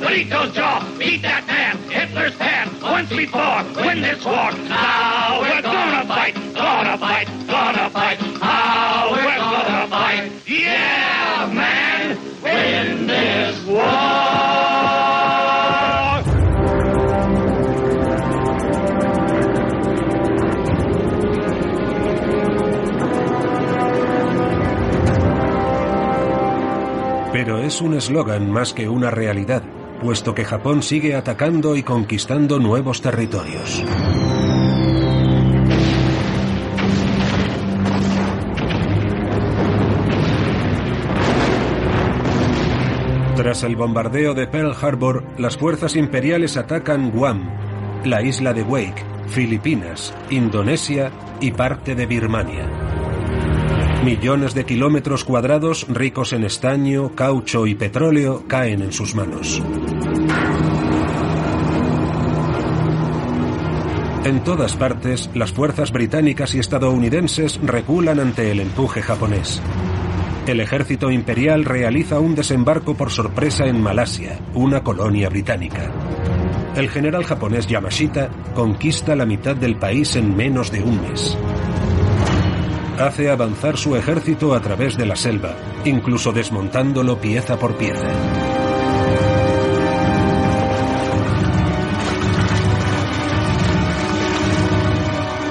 Benito's jaw, beat that man. Hitler's pan, once before, win this war. Now we're gonna fight, gonna fight, gonna fight. How we're gonna fight. Yeah, man, win this war. Pero es un eslogan más que una realidad, puesto que Japón sigue atacando y conquistando nuevos territorios. Tras el bombardeo de Pearl Harbor, las fuerzas imperiales atacan Guam, la isla de Wake, Filipinas, Indonesia y parte de Birmania. Millones de kilómetros cuadrados ricos en estaño, caucho y petróleo caen en sus manos. En todas partes, las fuerzas británicas y estadounidenses reculan ante el empuje japonés. El ejército imperial realiza un desembarco por sorpresa en Malasia, una colonia británica. El general japonés Yamashita conquista la mitad del país en menos de un mes. Hace avanzar su ejército a través de la selva, incluso desmontándolo pieza por pieza.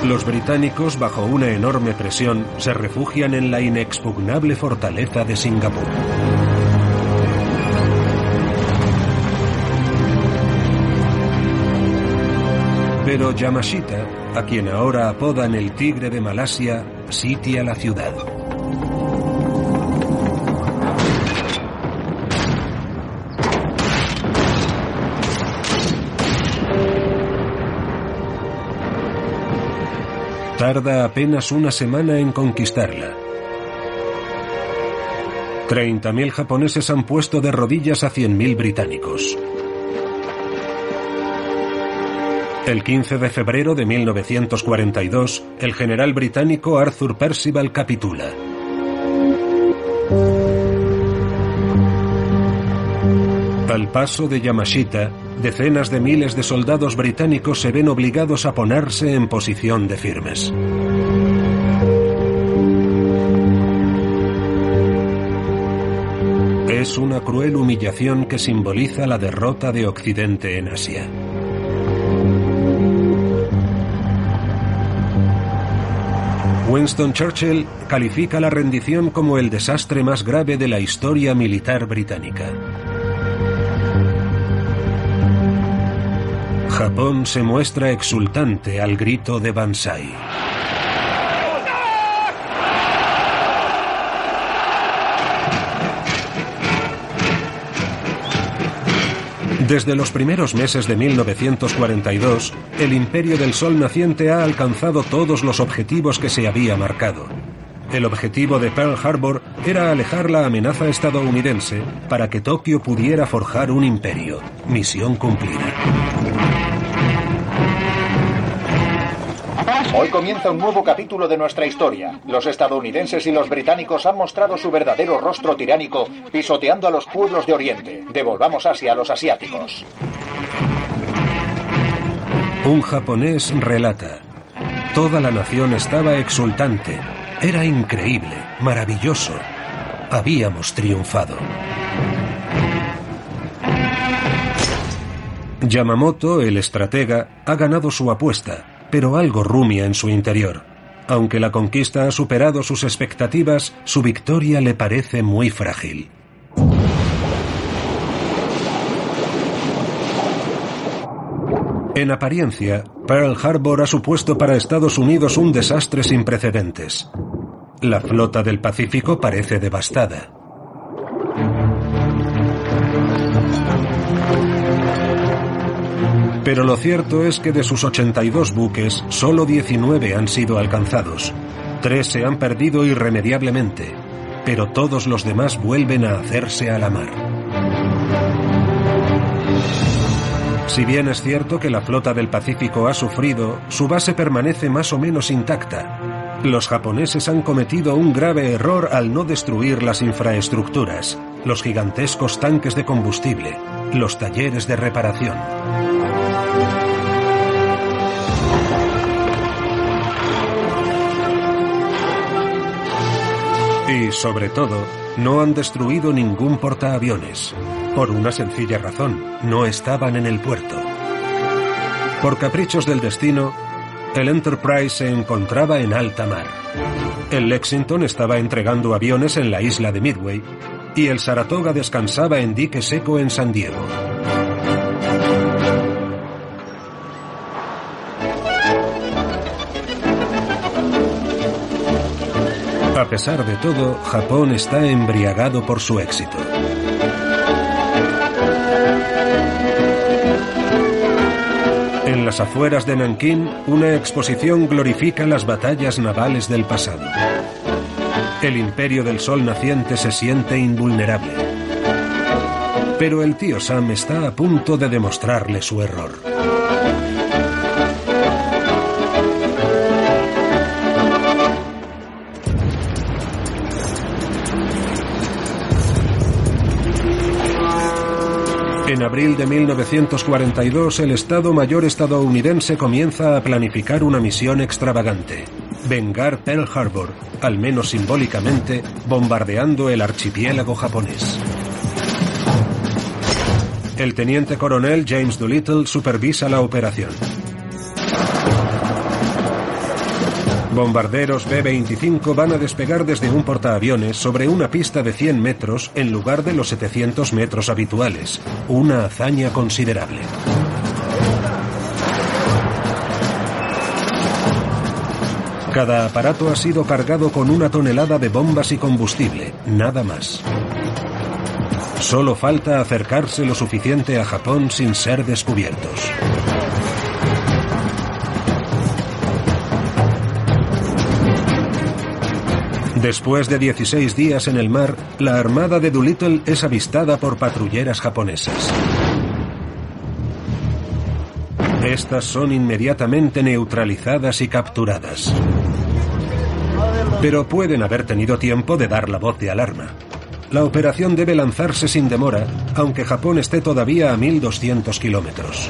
Los británicos, bajo una enorme presión, se refugian en la inexpugnable fortaleza de Singapur. Pero Yamashita, a quien ahora apodan el tigre de Malasia, sitia la ciudad. Tarda apenas una semana en conquistarla. 30.000 japoneses han puesto de rodillas a 100.000 británicos. El 15 de febrero de 1942, el general británico Arthur Percival capitula. Al paso de Yamashita, decenas de miles de soldados británicos se ven obligados a ponerse en posición de firmes. Es una cruel humillación que simboliza la derrota de Occidente en Asia. Winston Churchill califica la rendición como el desastre más grave de la historia militar británica. Japón se muestra exultante al grito de Bansai. Desde los primeros meses de 1942, el Imperio del Sol naciente ha alcanzado todos los objetivos que se había marcado. El objetivo de Pearl Harbor era alejar la amenaza estadounidense para que Tokio pudiera forjar un imperio. Misión cumplida. Hoy comienza un nuevo capítulo de nuestra historia. Los estadounidenses y los británicos han mostrado su verdadero rostro tiránico, pisoteando a los pueblos de Oriente. Devolvamos Asia a los asiáticos. Un japonés relata. Toda la nación estaba exultante. Era increíble, maravilloso. Habíamos triunfado. Yamamoto, el estratega, ha ganado su apuesta pero algo rumia en su interior. Aunque la conquista ha superado sus expectativas, su victoria le parece muy frágil. En apariencia, Pearl Harbor ha supuesto para Estados Unidos un desastre sin precedentes. La flota del Pacífico parece devastada. Pero lo cierto es que de sus 82 buques, solo 19 han sido alcanzados. Tres se han perdido irremediablemente, pero todos los demás vuelven a hacerse a la mar. Si bien es cierto que la flota del Pacífico ha sufrido, su base permanece más o menos intacta. Los japoneses han cometido un grave error al no destruir las infraestructuras, los gigantescos tanques de combustible, los talleres de reparación. Y, sobre todo, no han destruido ningún portaaviones. Por una sencilla razón, no estaban en el puerto. Por caprichos del destino, el Enterprise se encontraba en alta mar. El Lexington estaba entregando aviones en la isla de Midway y el Saratoga descansaba en dique seco en San Diego. A pesar de todo, Japón está embriagado por su éxito. En las afueras de Nankín, una exposición glorifica las batallas navales del pasado. El imperio del sol naciente se siente invulnerable. Pero el tío Sam está a punto de demostrarle su error. En abril de 1942, el Estado Mayor estadounidense comienza a planificar una misión extravagante. Vengar Pearl Harbor, al menos simbólicamente, bombardeando el archipiélago japonés. El teniente coronel James Doolittle supervisa la operación. Bombarderos B-25 van a despegar desde un portaaviones sobre una pista de 100 metros en lugar de los 700 metros habituales. Una hazaña considerable. Cada aparato ha sido cargado con una tonelada de bombas y combustible, nada más. Solo falta acercarse lo suficiente a Japón sin ser descubiertos. Después de 16 días en el mar, la armada de Doolittle es avistada por patrulleras japonesas. Estas son inmediatamente neutralizadas y capturadas. Pero pueden haber tenido tiempo de dar la voz de alarma. La operación debe lanzarse sin demora, aunque Japón esté todavía a 1.200 kilómetros.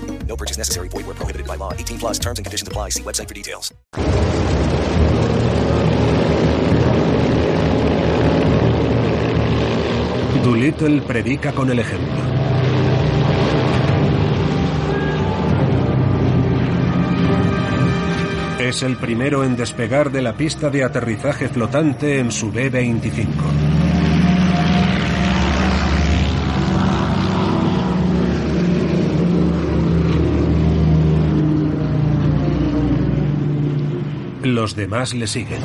No purchase necessary. Void where prohibited by law. 18 plus terms and conditions apply. See website for details. Doolittle predica con el ejemplo. Es el primero en despegar de la pista de aterrizaje flotante en su B-25. Los demás le siguen.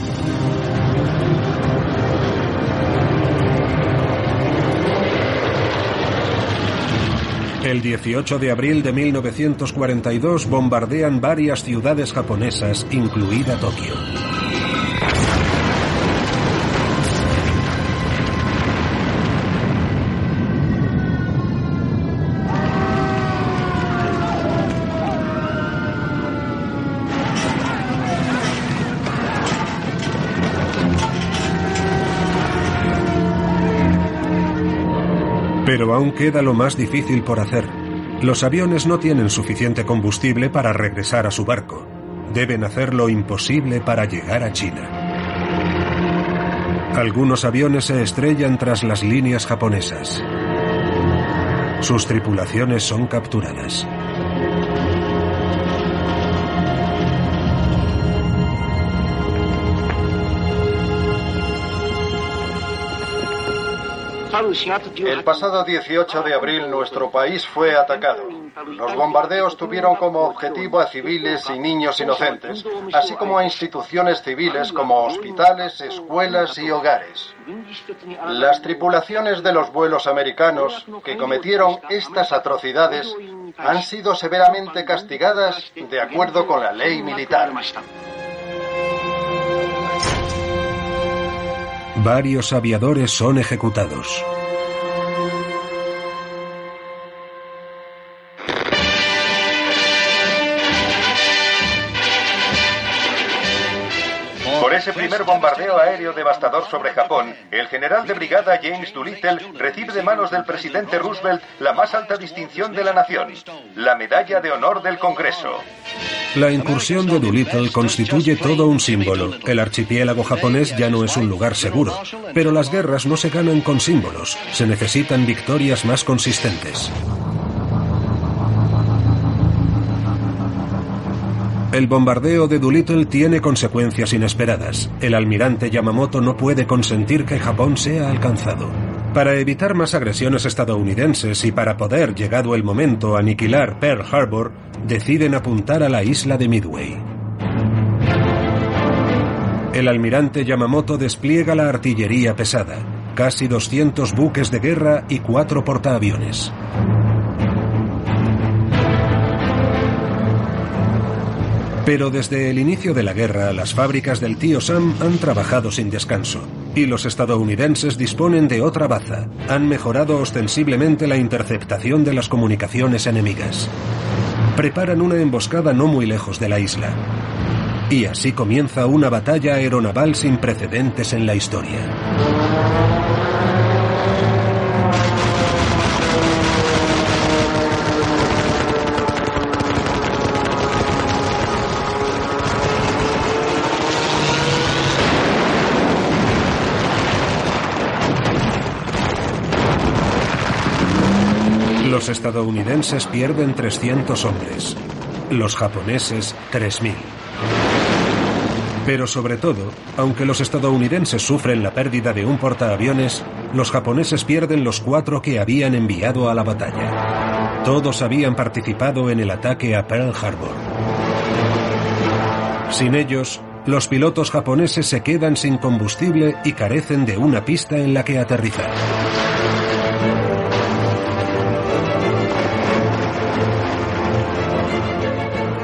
El 18 de abril de 1942 bombardean varias ciudades japonesas, incluida Tokio. Pero aún queda lo más difícil por hacer. Los aviones no tienen suficiente combustible para regresar a su barco. Deben hacer lo imposible para llegar a China. Algunos aviones se estrellan tras las líneas japonesas. Sus tripulaciones son capturadas. El pasado 18 de abril nuestro país fue atacado. Los bombardeos tuvieron como objetivo a civiles y niños inocentes, así como a instituciones civiles como hospitales, escuelas y hogares. Las tripulaciones de los vuelos americanos que cometieron estas atrocidades han sido severamente castigadas de acuerdo con la ley militar. Varios aviadores son ejecutados. Ese primer bombardeo aéreo devastador sobre Japón, el general de brigada James Doolittle recibe de manos del presidente Roosevelt la más alta distinción de la nación, la Medalla de Honor del Congreso. La incursión de Doolittle constituye todo un símbolo. El archipiélago japonés ya no es un lugar seguro, pero las guerras no se ganan con símbolos, se necesitan victorias más consistentes. El bombardeo de Doolittle tiene consecuencias inesperadas. El almirante Yamamoto no puede consentir que Japón sea alcanzado. Para evitar más agresiones estadounidenses y para poder, llegado el momento, aniquilar Pearl Harbor, deciden apuntar a la isla de Midway. El almirante Yamamoto despliega la artillería pesada, casi 200 buques de guerra y cuatro portaaviones. Pero desde el inicio de la guerra, las fábricas del tío Sam han trabajado sin descanso. Y los estadounidenses disponen de otra baza. Han mejorado ostensiblemente la interceptación de las comunicaciones enemigas. Preparan una emboscada no muy lejos de la isla. Y así comienza una batalla aeronaval sin precedentes en la historia. Los estadounidenses pierden 300 hombres, los japoneses 3.000. Pero sobre todo, aunque los estadounidenses sufren la pérdida de un portaaviones, los japoneses pierden los cuatro que habían enviado a la batalla. Todos habían participado en el ataque a Pearl Harbor. Sin ellos, los pilotos japoneses se quedan sin combustible y carecen de una pista en la que aterrizar.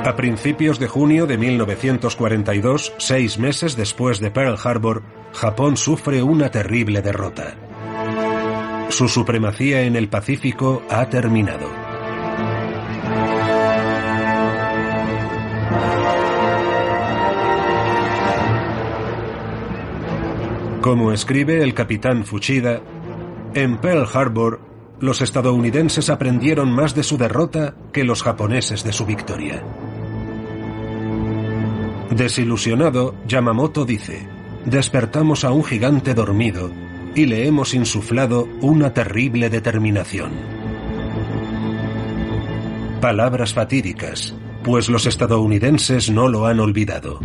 A principios de junio de 1942, seis meses después de Pearl Harbor, Japón sufre una terrible derrota. Su supremacía en el Pacífico ha terminado. Como escribe el capitán Fuchida, en Pearl Harbor los estadounidenses aprendieron más de su derrota que los japoneses de su victoria. Desilusionado, Yamamoto dice, despertamos a un gigante dormido y le hemos insuflado una terrible determinación. Palabras fatídicas, pues los estadounidenses no lo han olvidado.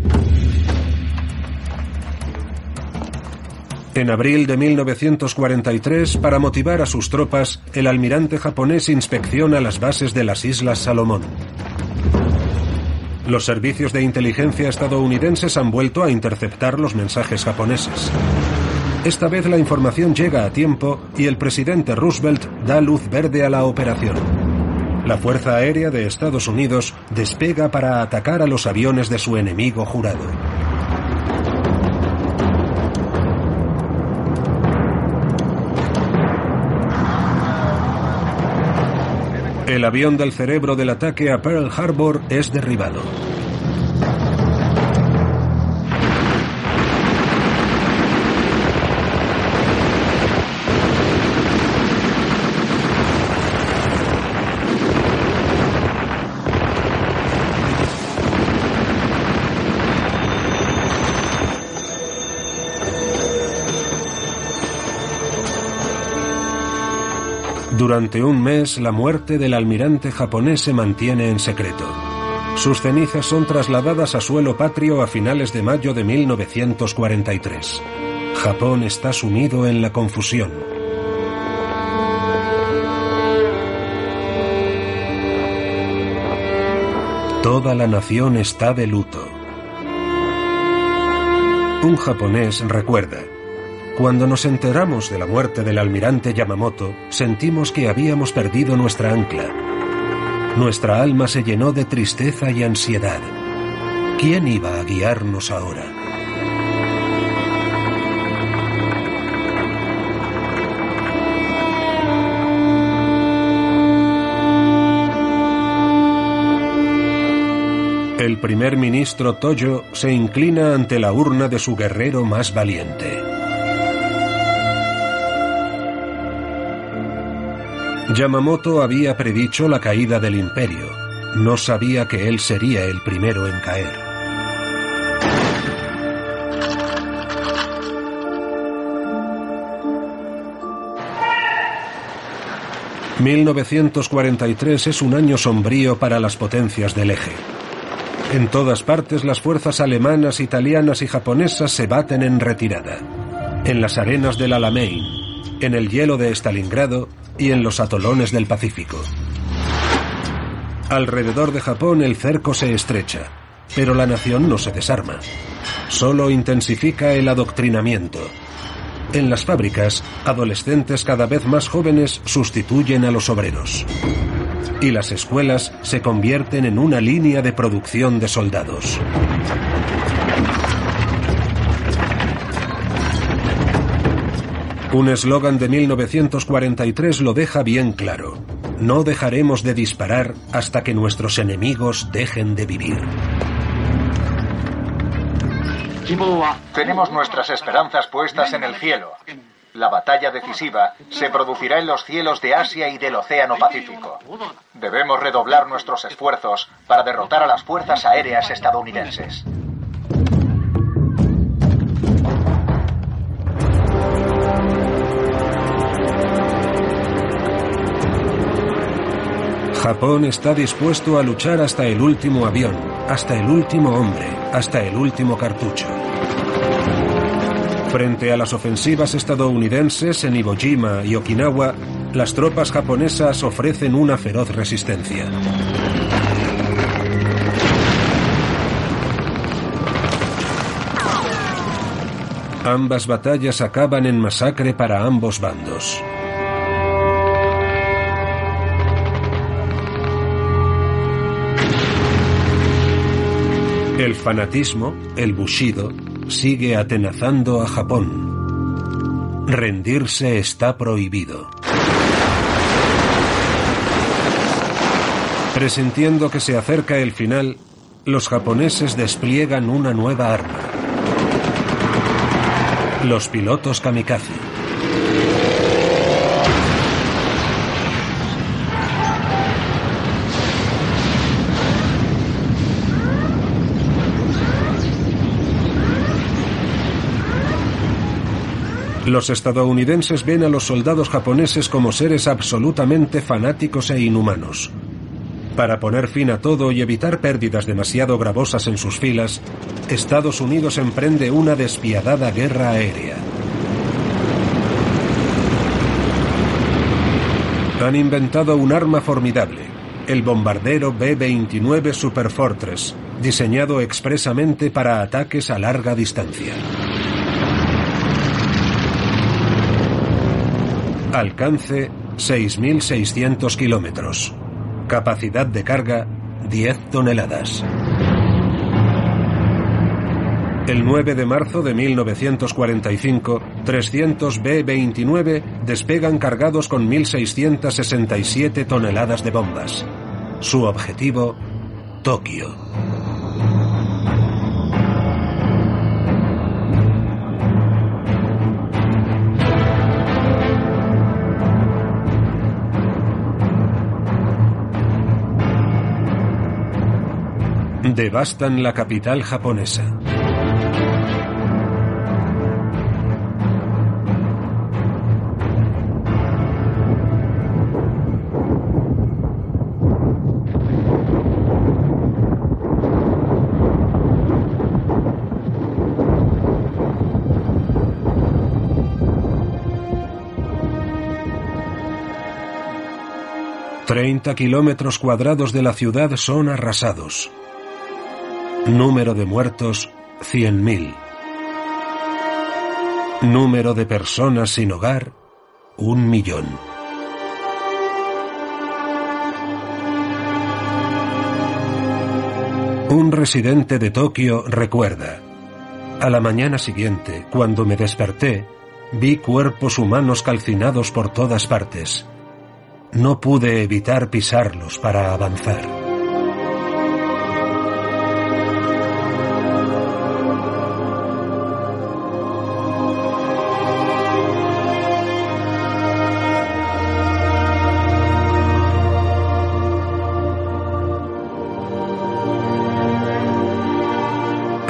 En abril de 1943, para motivar a sus tropas, el almirante japonés inspecciona las bases de las Islas Salomón. Los servicios de inteligencia estadounidenses han vuelto a interceptar los mensajes japoneses. Esta vez la información llega a tiempo y el presidente Roosevelt da luz verde a la operación. La Fuerza Aérea de Estados Unidos despega para atacar a los aviones de su enemigo jurado. El avión del cerebro del ataque a Pearl Harbor es derribado. Durante un mes la muerte del almirante japonés se mantiene en secreto. Sus cenizas son trasladadas a suelo patrio a finales de mayo de 1943. Japón está sumido en la confusión. Toda la nación está de luto. Un japonés recuerda, cuando nos enteramos de la muerte del almirante Yamamoto, sentimos que habíamos perdido nuestra ancla. Nuestra alma se llenó de tristeza y ansiedad. ¿Quién iba a guiarnos ahora? El primer ministro Toyo se inclina ante la urna de su guerrero más valiente. Yamamoto había predicho la caída del imperio. No sabía que él sería el primero en caer. ...1943 es un año sombrío para las potencias del eje. En todas partes las fuerzas alemanas, italianas y japonesas se baten en retirada. En las arenas del Alamein, en el hielo de Stalingrado y en los atolones del Pacífico. Alrededor de Japón el cerco se estrecha, pero la nación no se desarma. Solo intensifica el adoctrinamiento. En las fábricas, adolescentes cada vez más jóvenes sustituyen a los obreros. Y las escuelas se convierten en una línea de producción de soldados. Un eslogan de 1943 lo deja bien claro. No dejaremos de disparar hasta que nuestros enemigos dejen de vivir. Tenemos nuestras esperanzas puestas en el cielo. La batalla decisiva se producirá en los cielos de Asia y del Océano Pacífico. Debemos redoblar nuestros esfuerzos para derrotar a las fuerzas aéreas estadounidenses. Japón está dispuesto a luchar hasta el último avión, hasta el último hombre, hasta el último cartucho. Frente a las ofensivas estadounidenses en Iwo Jima y Okinawa, las tropas japonesas ofrecen una feroz resistencia. Ambas batallas acaban en masacre para ambos bandos. El fanatismo, el bushido, sigue atenazando a Japón. Rendirse está prohibido. Presintiendo que se acerca el final, los japoneses despliegan una nueva arma. Los pilotos kamikaze. Los estadounidenses ven a los soldados japoneses como seres absolutamente fanáticos e inhumanos. Para poner fin a todo y evitar pérdidas demasiado gravosas en sus filas, Estados Unidos emprende una despiadada guerra aérea. Han inventado un arma formidable, el bombardero B-29 Superfortress, diseñado expresamente para ataques a larga distancia. Alcance 6.600 kilómetros. Capacidad de carga 10 toneladas. El 9 de marzo de 1945, 300 B-29 despegan cargados con 1.667 toneladas de bombas. Su objetivo, Tokio. Devastan la capital japonesa. Treinta kilómetros cuadrados de la ciudad son arrasados. Número de muertos, 100.000. Número de personas sin hogar, un millón. Un residente de Tokio recuerda, a la mañana siguiente, cuando me desperté, vi cuerpos humanos calcinados por todas partes. No pude evitar pisarlos para avanzar.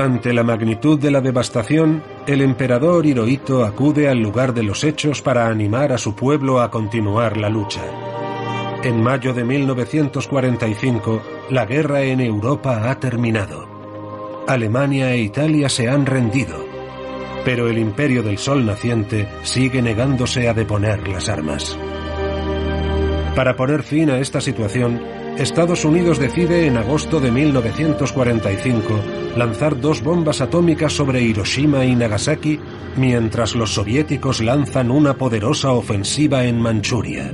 Ante la magnitud de la devastación, el emperador Hirohito acude al lugar de los hechos para animar a su pueblo a continuar la lucha. En mayo de 1945, la guerra en Europa ha terminado. Alemania e Italia se han rendido, pero el imperio del sol naciente sigue negándose a deponer las armas. Para poner fin a esta situación, Estados Unidos decide en agosto de 1945 lanzar dos bombas atómicas sobre Hiroshima y Nagasaki mientras los soviéticos lanzan una poderosa ofensiva en Manchuria.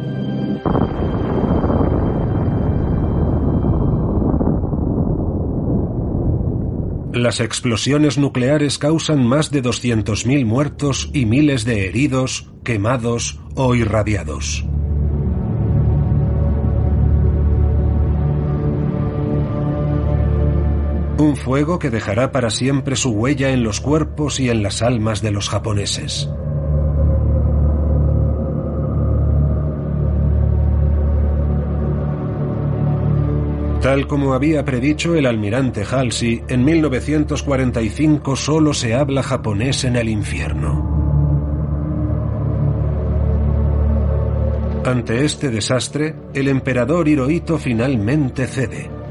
Las explosiones nucleares causan más de 200.000 muertos y miles de heridos, quemados o irradiados. Un fuego que dejará para siempre su huella en los cuerpos y en las almas de los japoneses. Tal como había predicho el almirante Halsey, en 1945 solo se habla japonés en el infierno. Ante este desastre, el emperador Hirohito finalmente cede.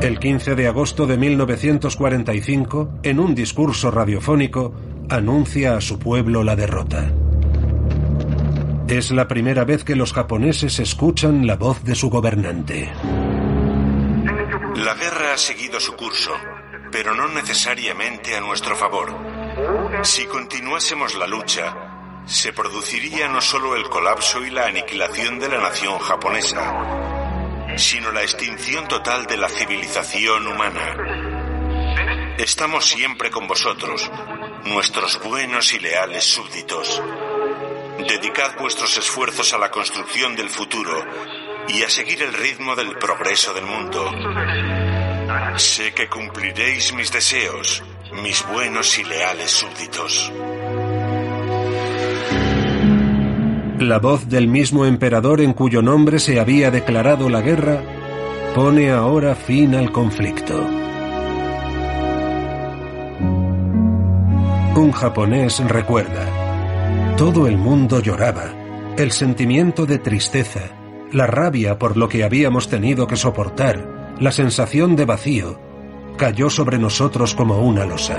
El 15 de agosto de 1945, en un discurso radiofónico, anuncia a su pueblo la derrota. Es la primera vez que los japoneses escuchan la voz de su gobernante. La guerra ha seguido su curso, pero no necesariamente a nuestro favor. Si continuásemos la lucha, se produciría no solo el colapso y la aniquilación de la nación japonesa, sino la extinción total de la civilización humana. Estamos siempre con vosotros, nuestros buenos y leales súbditos. Dedicad vuestros esfuerzos a la construcción del futuro y a seguir el ritmo del progreso del mundo. Sé que cumpliréis mis deseos, mis buenos y leales súbditos. La voz del mismo emperador en cuyo nombre se había declarado la guerra pone ahora fin al conflicto. Un japonés recuerda. Todo el mundo lloraba. El sentimiento de tristeza, la rabia por lo que habíamos tenido que soportar, la sensación de vacío, cayó sobre nosotros como una losa.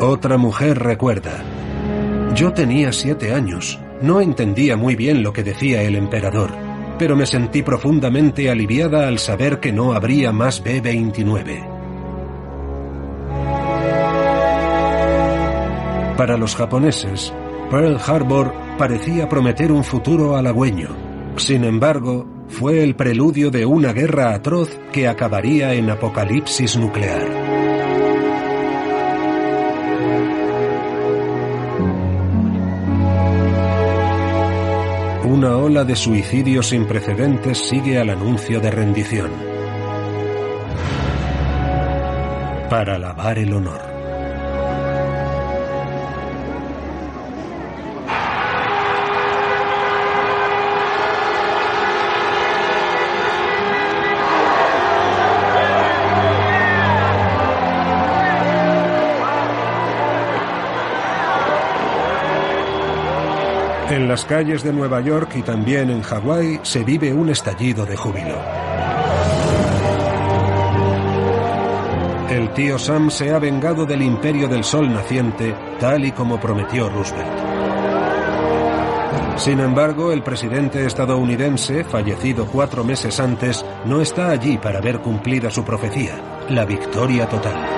Otra mujer recuerda. Yo tenía siete años, no entendía muy bien lo que decía el emperador, pero me sentí profundamente aliviada al saber que no habría más B-29. Para los japoneses, Pearl Harbor parecía prometer un futuro halagüeño. Sin embargo, fue el preludio de una guerra atroz que acabaría en apocalipsis nuclear. Una ola de suicidios sin precedentes sigue al anuncio de rendición. Para lavar el honor. Las calles de Nueva York y también en Hawái se vive un estallido de júbilo. El tío Sam se ha vengado del imperio del sol naciente, tal y como prometió Roosevelt. Sin embargo, el presidente estadounidense, fallecido cuatro meses antes, no está allí para ver cumplida su profecía, la victoria total.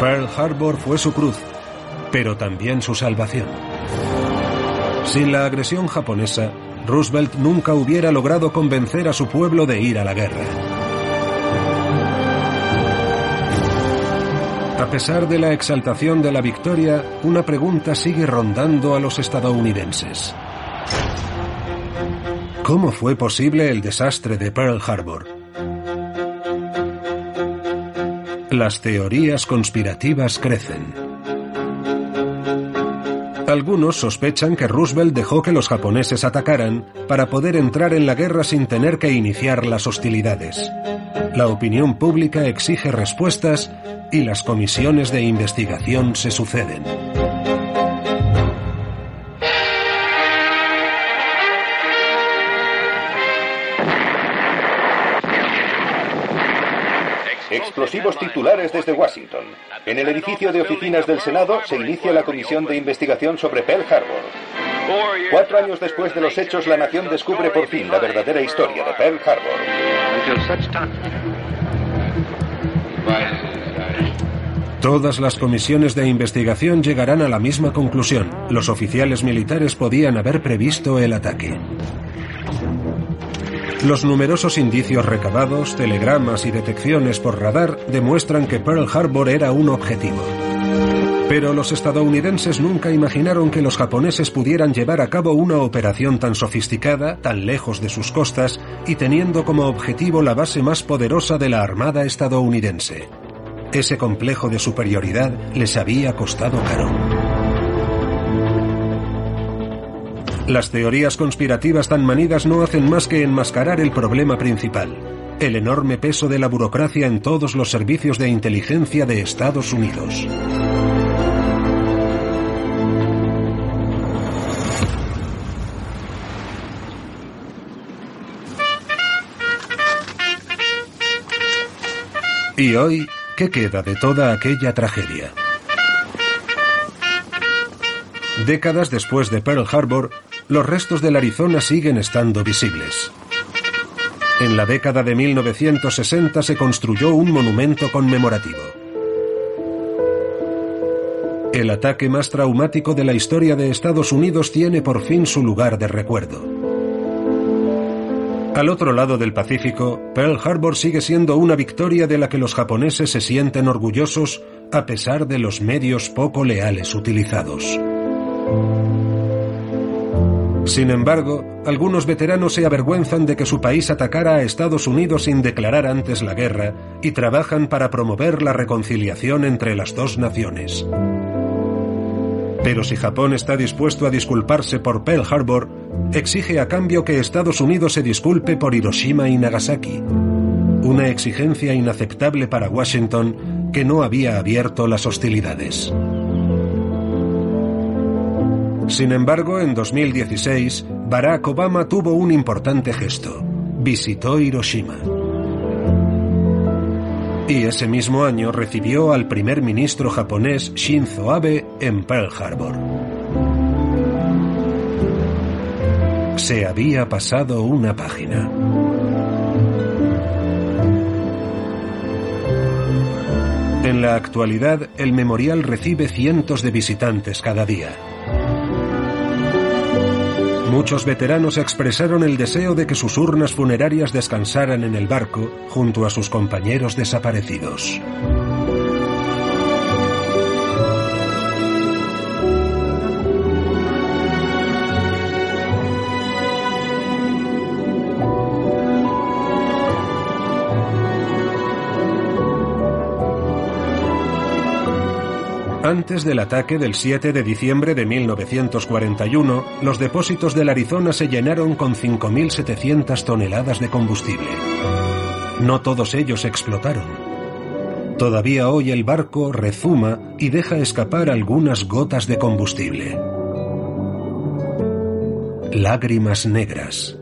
Pearl Harbor fue su cruz, pero también su salvación. Sin la agresión japonesa, Roosevelt nunca hubiera logrado convencer a su pueblo de ir a la guerra. A pesar de la exaltación de la victoria, una pregunta sigue rondando a los estadounidenses. ¿Cómo fue posible el desastre de Pearl Harbor? Las teorías conspirativas crecen. Algunos sospechan que Roosevelt dejó que los japoneses atacaran para poder entrar en la guerra sin tener que iniciar las hostilidades. La opinión pública exige respuestas y las comisiones de investigación se suceden. Explosivos titulares desde Washington. En el edificio de oficinas del Senado se inicia la comisión de investigación sobre Pearl Harbor. Cuatro años después de los hechos, la nación descubre por fin la verdadera historia de Pearl Harbor. Todas las comisiones de investigación llegarán a la misma conclusión. Los oficiales militares podían haber previsto el ataque. Los numerosos indicios recabados, telegramas y detecciones por radar demuestran que Pearl Harbor era un objetivo. Pero los estadounidenses nunca imaginaron que los japoneses pudieran llevar a cabo una operación tan sofisticada, tan lejos de sus costas y teniendo como objetivo la base más poderosa de la Armada estadounidense. Ese complejo de superioridad les había costado caro. Las teorías conspirativas tan manidas no hacen más que enmascarar el problema principal. el enorme peso de la burocracia en todos los servicios de inteligencia de Estados Unidos. Y hoy, ¿qué queda de toda aquella tragedia? Décadas después de Pearl Harbor, los restos del Arizona siguen estando visibles. En la década de 1960 se construyó un monumento conmemorativo. El ataque más traumático de la historia de Estados Unidos tiene por fin su lugar de recuerdo. Al otro lado del Pacífico, Pearl Harbor sigue siendo una victoria de la que los japoneses se sienten orgullosos a pesar de los medios poco leales utilizados. Sin embargo, algunos veteranos se avergüenzan de que su país atacara a Estados Unidos sin declarar antes la guerra y trabajan para promover la reconciliación entre las dos naciones. Pero si Japón está dispuesto a disculparse por Pearl Harbor, exige a cambio que Estados Unidos se disculpe por Hiroshima y Nagasaki. Una exigencia inaceptable para Washington que no había abierto las hostilidades. Sin embargo, en 2016, Barack Obama tuvo un importante gesto. Visitó Hiroshima. Y ese mismo año recibió al primer ministro japonés Shinzo Abe en Pearl Harbor. Se había pasado una página. En la actualidad, el memorial recibe cientos de visitantes cada día. Muchos veteranos expresaron el deseo de que sus urnas funerarias descansaran en el barco junto a sus compañeros desaparecidos. Antes del ataque del 7 de diciembre de 1941, los depósitos del Arizona se llenaron con 5.700 toneladas de combustible. No todos ellos explotaron. Todavía hoy el barco rezuma y deja escapar algunas gotas de combustible. Lágrimas negras.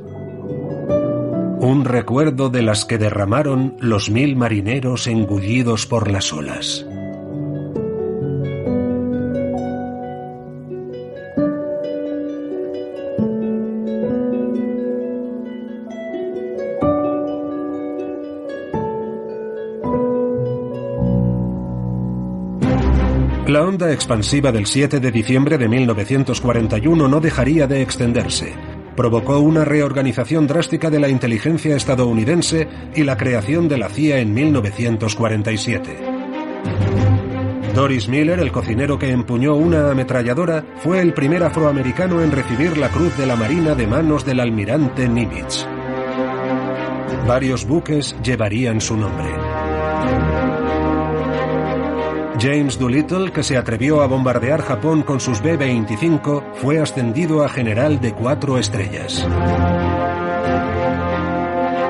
Un recuerdo de las que derramaron los mil marineros engullidos por las olas. Expansiva del 7 de diciembre de 1941 no dejaría de extenderse. Provocó una reorganización drástica de la inteligencia estadounidense y la creación de la CIA en 1947. Doris Miller, el cocinero que empuñó una ametralladora, fue el primer afroamericano en recibir la Cruz de la Marina de manos del almirante Nimitz. Varios buques llevarían su nombre. James Doolittle, que se atrevió a bombardear Japón con sus B-25, fue ascendido a general de cuatro estrellas.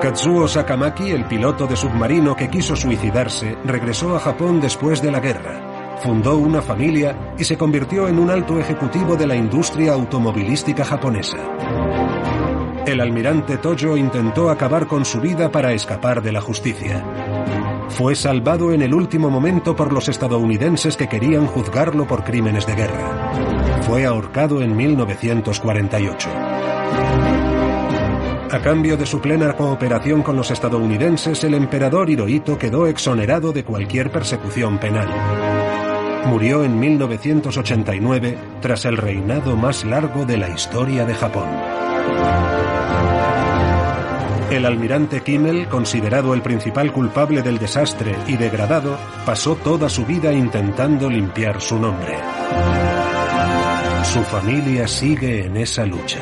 Katsuo Sakamaki, el piloto de submarino que quiso suicidarse, regresó a Japón después de la guerra. Fundó una familia y se convirtió en un alto ejecutivo de la industria automovilística japonesa. El almirante Tojo intentó acabar con su vida para escapar de la justicia. Fue salvado en el último momento por los estadounidenses que querían juzgarlo por crímenes de guerra. Fue ahorcado en 1948. A cambio de su plena cooperación con los estadounidenses, el emperador Hirohito quedó exonerado de cualquier persecución penal. Murió en 1989 tras el reinado más largo de la historia de Japón. El almirante Kimmel, considerado el principal culpable del desastre y degradado, pasó toda su vida intentando limpiar su nombre. Su familia sigue en esa lucha.